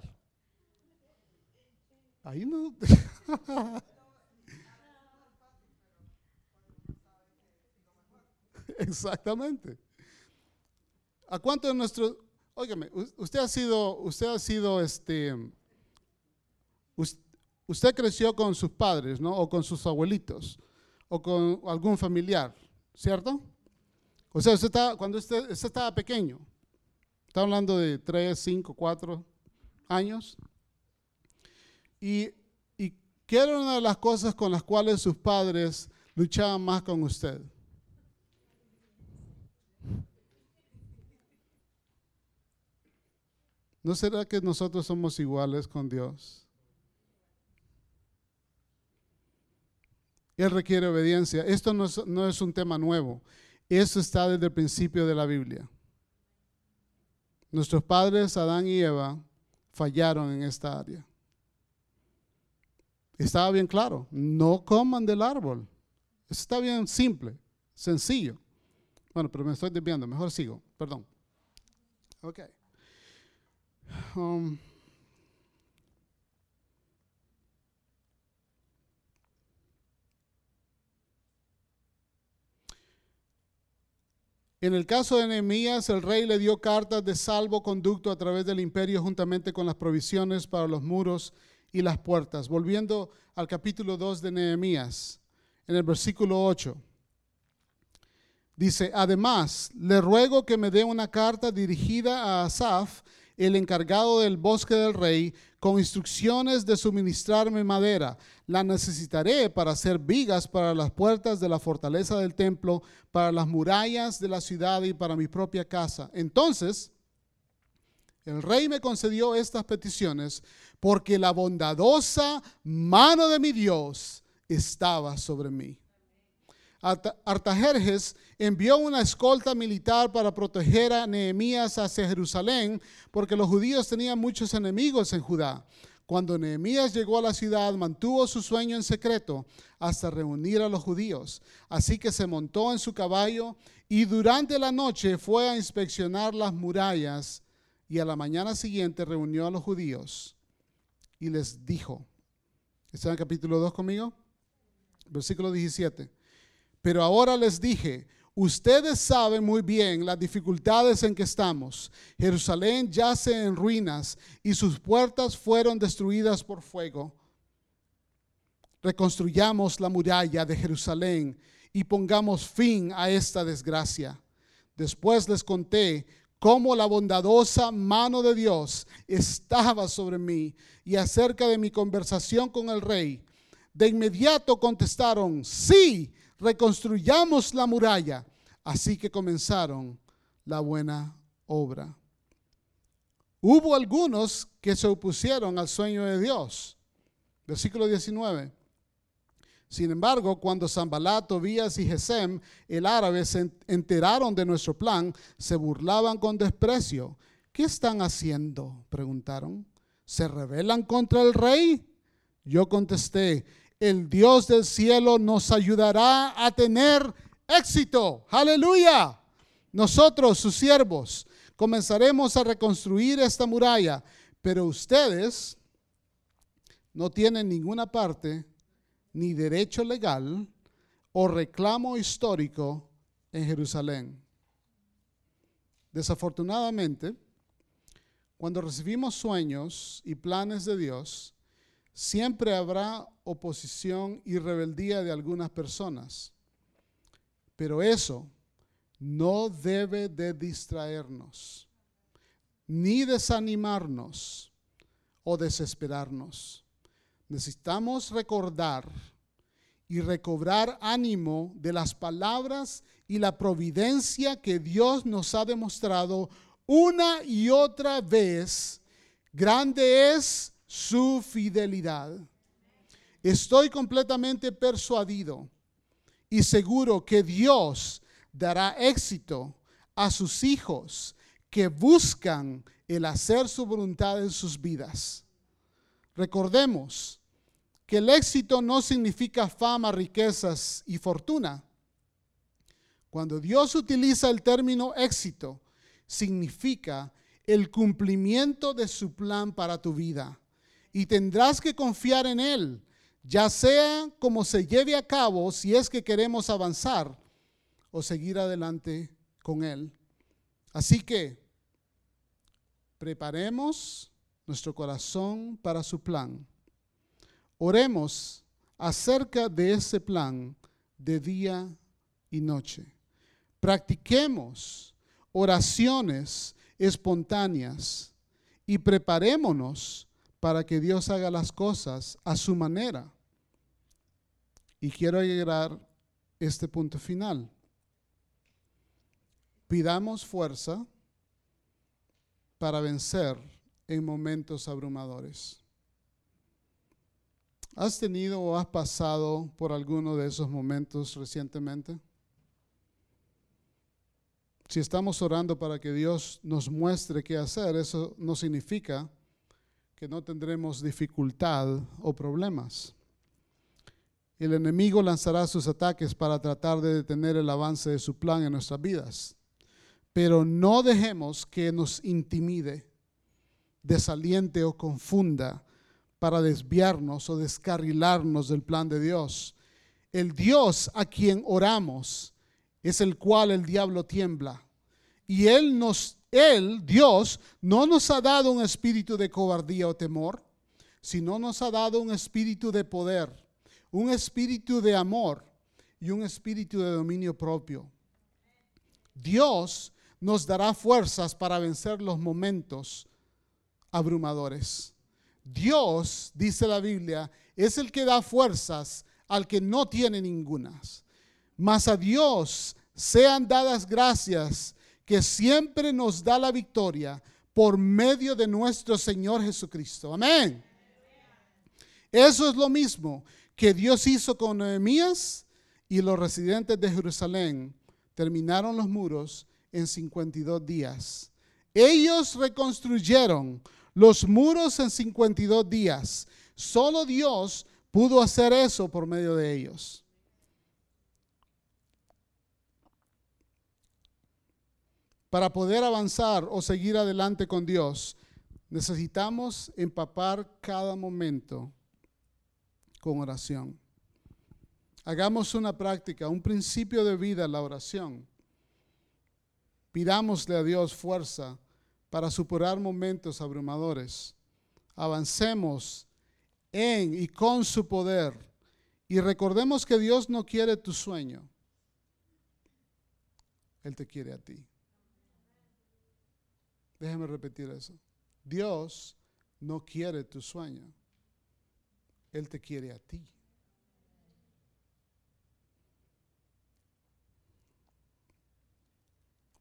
Ahí no. Exactamente. ¿A cuánto de nuestros Óigame, usted ha sido, usted ha sido, este, usted creció con sus padres, ¿no? O con sus abuelitos, o con algún familiar, ¿cierto? O sea, usted está, cuando usted, estaba pequeño, está hablando de 3, 5, 4 años, y, y ¿qué era una de las cosas con las cuales sus padres luchaban más con usted? ¿No será que nosotros somos iguales con Dios? Él requiere obediencia. Esto no es, un tema nuevo. Eso está desde el principio de la Biblia. Nuestros padres, Adán y Eva, fallaron en esta área. Estaba bien claro, no coman del árbol. está bien simple, sencillo. Bueno, pero me estoy desviando, mejor sigo, perdón. Ok. Um, en el caso de Nehemías, el rey le dio cartas de salvoconducto a través del imperio juntamente con las provisiones para los muros y las puertas. Volviendo al capítulo 2 de Nehemías, en el versículo 8. Dice, además, le ruego que me dé una carta dirigida a Asaf, el encargado del bosque del rey, con instrucciones de suministrarme madera. La necesitaré para hacer vigas para las puertas de la fortaleza del templo, para las murallas de la ciudad y para mi propia casa. Entonces, el rey me concedió estas peticiones porque la bondadosa mano de mi Dios estaba sobre mí. Artajerjes envió una escolta militar para proteger a Nehemías hacia Jerusalén, porque los judíos tenían muchos enemigos en Judá. Cuando Nehemías llegó a la ciudad, mantuvo su sueño en secreto hasta reunir a los judíos. Así que se montó en su caballo y durante la noche fue a inspeccionar las murallas y a la mañana siguiente reunió a los judíos y les dijo, ¿está en capítulo 2 conmigo? Versículo 17. Pero ahora les dije, ustedes saben muy bien las dificultades en que estamos. Jerusalén yace en ruinas y sus puertas fueron destruidas por fuego. Reconstruyamos la muralla de Jerusalén y pongamos fin a esta desgracia. Después les conté cómo la bondadosa mano de Dios estaba sobre mí y acerca de mi conversación con el rey De inmediato contestaron, sí, reconstruyamos la muralla. Así que comenzaron la buena obra. Hubo algunos que se opusieron al sueño de Dios. Versículo 19. Sin embargo, cuando Zambalat, Tobías y Gesem, el árabe, se enteraron de nuestro plan, se burlaban con desprecio. ¿Qué están haciendo? preguntaron. ¿Se rebelan contra el rey? Yo contesté, el Dios del cielo nos ayudará a tener éxito. Aleluya. Nosotros, sus siervos, comenzaremos a reconstruir esta muralla, pero ustedes no tienen ninguna parte ni derecho legal o reclamo histórico en Jerusalén. Desafortunadamente, cuando recibimos sueños y planes de Dios, siempre habrá oposición y rebeldía de algunas personas. Pero eso no debe de distraernos, ni desanimarnos o desesperarnos. Necesitamos recordar y recobrar ánimo de las palabras y la providencia que Dios nos ha demostrado una y otra vez. Grande es su fidelidad. Estoy completamente persuadido y seguro que Dios dará éxito a sus hijos que buscan el hacer su voluntad en sus vidas. Recordemos que el éxito no significa fama, riquezas y fortuna. Cuando Dios utiliza el término éxito, significa el cumplimiento de su plan para tu vida. Y tendrás que confiar en Él, ya sea como se lleve a cabo si es que queremos avanzar o seguir adelante con Él. Así que preparemos nuestro corazón para su plan. Oremos acerca de ese plan de día y noche. Practiquemos oraciones espontáneas y preparémonos para que Dios haga las cosas a su manera. Y quiero llegar a este punto final. Pidamos fuerza para vencer en momentos abrumadores. ¿Has tenido o has pasado por alguno de esos momentos recientemente? Si estamos orando para que Dios nos muestre qué hacer, eso no significa que no tendremos dificultad o problemas. El enemigo lanzará sus ataques para tratar de detener el avance de su plan en nuestras vidas. Pero no dejemos que nos intimide, desaliente o confunda para desviarnos o descarrilarnos del plan de Dios. El Dios a quien oramos es el cual el diablo tiembla. Y Él nos, Él, Dios, no nos ha dado un espíritu de cobardía o temor, sino nos ha dado un espíritu de poder, un espíritu de amor y un espíritu de dominio propio. Dios nos dará fuerzas para vencer los momentos abrumadores. Dios, dice la Biblia, es el que da fuerzas al que no tiene ningunas. Mas a Dios sean dadas gracias que siempre nos da la victoria por medio de nuestro Señor Jesucristo. Amén. Eso es lo mismo que Dios hizo con Nehemías y los residentes de Jerusalén. Terminaron los muros en 52 días. Ellos reconstruyeron los muros en 52 días. Solo Dios pudo hacer eso por medio de ellos. Para poder avanzar o seguir adelante con Dios, necesitamos empapar cada momento con oración. Hagamos una práctica, un principio de vida la oración. Pidámosle a Dios fuerza para superar momentos abrumadores. Avancemos en y con su poder. Y recordemos que Dios no quiere tu sueño. Él te quiere a ti. Déjeme repetir eso. Dios no quiere tu sueño. Él te quiere a ti.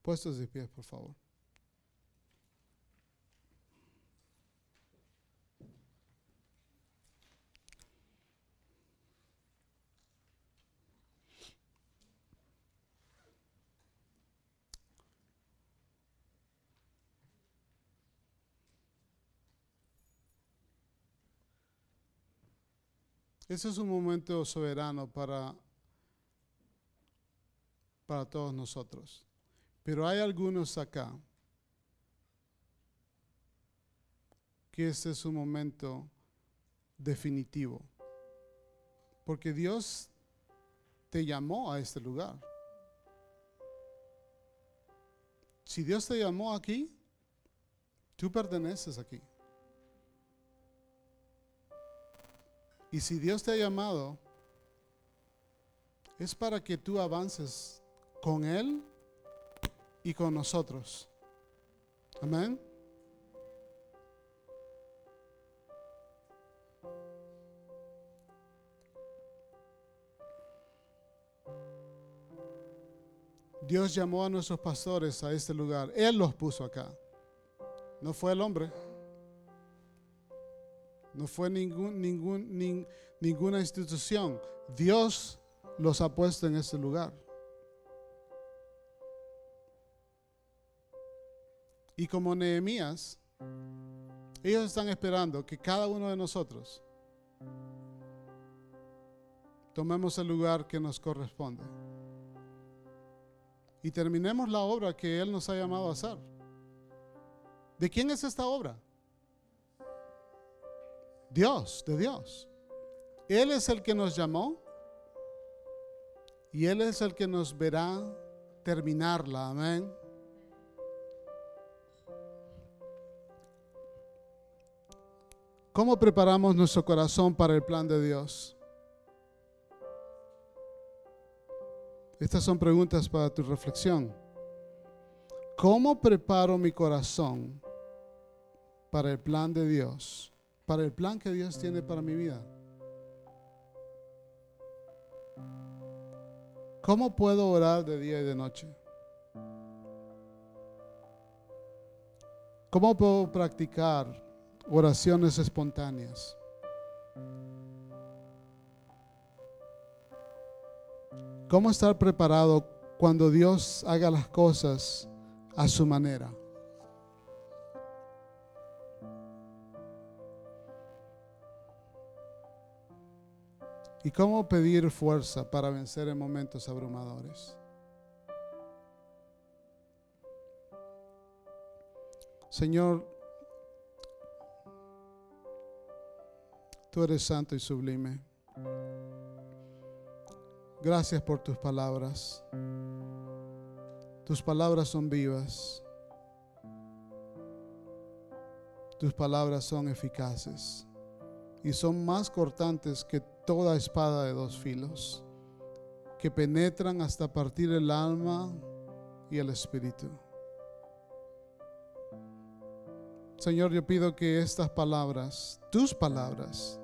Puestos de pie, por favor. Ese es un momento soberano para, para todos nosotros. Pero hay algunos acá que este es un momento definitivo. Porque Dios te llamó a este lugar. Si Dios te llamó aquí, tú perteneces aquí. Y si Dios te ha llamado, es para que tú avances con Él y con nosotros. Amén. Dios llamó a nuestros pastores a este lugar. Él los puso acá. No fue el hombre. No fue ningún, ningún, ninguna institución. Dios los ha puesto en este lugar. Y como Nehemías, ellos están esperando que cada uno de nosotros tomemos el lugar que nos corresponde y terminemos la obra que Él nos ha llamado a hacer. ¿De quién es esta obra? Dios, de Dios. Él es el que nos llamó y Él es el que nos verá terminarla. Amén. ¿Cómo preparamos nuestro corazón para el plan de Dios? Estas son preguntas para tu reflexión. ¿Cómo preparo mi corazón para el plan de Dios? Para el plan que Dios tiene para mi vida. ¿Cómo puedo orar de día y de noche? ¿Cómo puedo practicar oraciones espontáneas? ¿Cómo estar preparado cuando Dios haga las cosas a su manera? ¿Y cómo pedir fuerza para vencer en momentos abrumadores? Señor, tú eres santo y sublime. Gracias por tus palabras. Tus palabras son vivas. Tus palabras son eficaces y son más cortantes que toda espada de dos filos, que penetran hasta partir el alma y el espíritu. Señor, yo pido que estas palabras, tus palabras,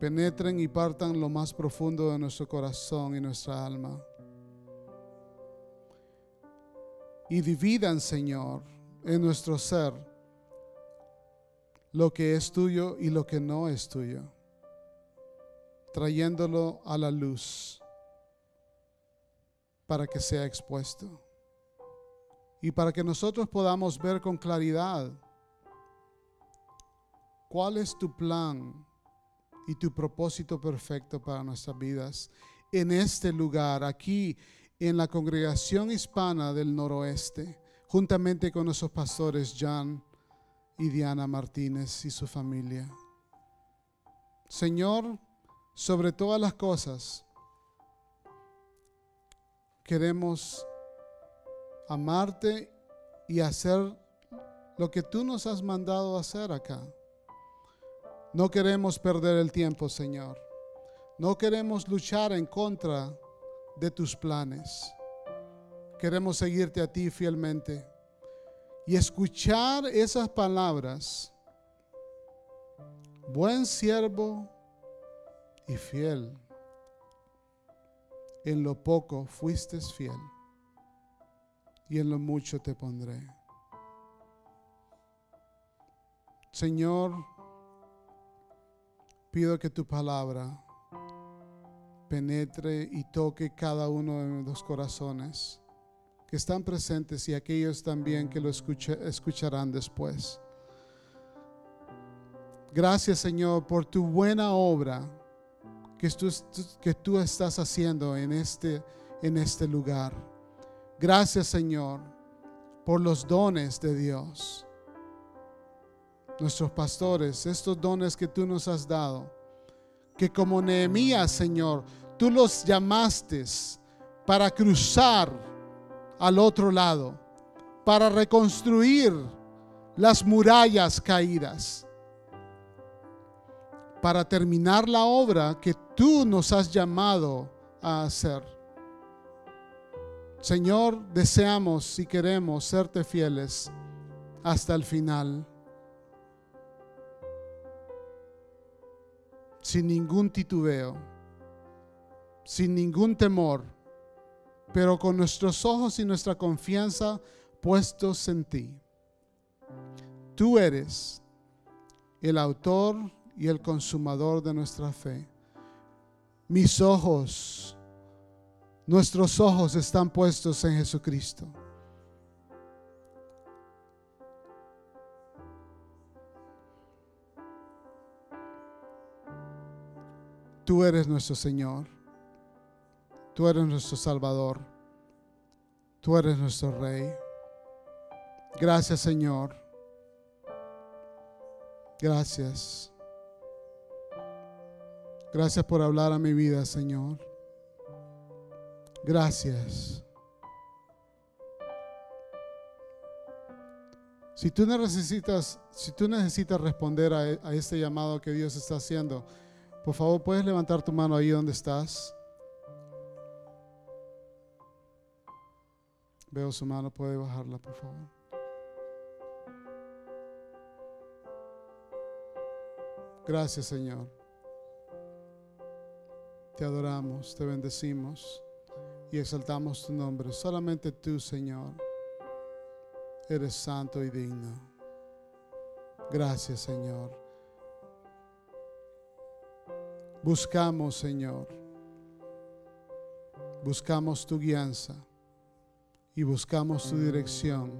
penetren y partan lo más profundo de nuestro corazón y nuestra alma. Y dividan, Señor, en nuestro ser lo que es tuyo y lo que no es tuyo, trayéndolo a la luz para que sea expuesto y para que nosotros podamos ver con claridad cuál es tu plan y tu propósito perfecto para nuestras vidas en este lugar, aquí en la congregación hispana del noroeste, juntamente con nuestros pastores John y Diana Martínez y su familia. Señor, sobre todas las cosas, queremos amarte y hacer lo que tú nos has mandado hacer acá. No queremos perder el tiempo, Señor. No queremos luchar en contra de tus planes. Queremos seguirte a ti fielmente y escuchar esas palabras. Buen siervo y fiel. en lo poco fuiste fiel y en lo mucho te pondré. Señor, pido que tu palabra penetre y toque cada uno de los corazones que están presentes y aquellos también que lo escucharán después. Gracias Señor por tu buena obra que tú, que tú estás haciendo en este, en este lugar. Gracias Señor por los dones de Dios. Nuestros pastores, estos dones que tú nos has dado, que como Nehemías, Señor, tú los llamaste para cruzar al otro lado, para reconstruir las murallas caídas, para terminar la obra que tú nos has llamado a hacer. Señor, deseamos y queremos serte fieles hasta el final. Sin ningún titubeo, sin ningún temor, pero con nuestros ojos y nuestra confianza puestos en ti. Tú eres el autor y el consumador de nuestra fe. Mis ojos Nuestros ojos están puestos en Jesucristo. Tú eres nuestro Señor. Tú eres nuestro Salvador. Tú eres nuestro Rey. Gracias Señor. Gracias. Gracias por hablar a mi vida, Señor. Gracias. Si tú necesitas, si tú necesitas responder a, a, este llamado que Dios está haciendo, por favor, puedes levantar tu mano ahí donde estás. Veo su mano, puede bajarla, por favor. Gracias, Señor. Te adoramos, te bendecimos y exaltamos tu nombre. Solamente tú, Señor, eres santo y digno. Gracias, Señor. Buscamos, Señor. Buscamos tu guianza y buscamos tu dirección.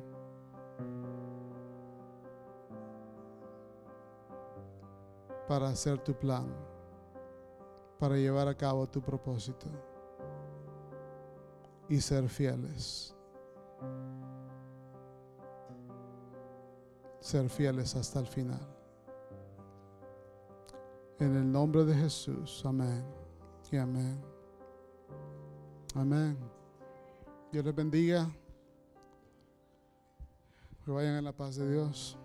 para hacer tu plan, para llevar a cabo tu propósito y ser fieles. Ser fieles hasta el final. En el nombre de Jesús, amén y amén. Amén. Dios les bendiga. Que vayan en la paz de Dios.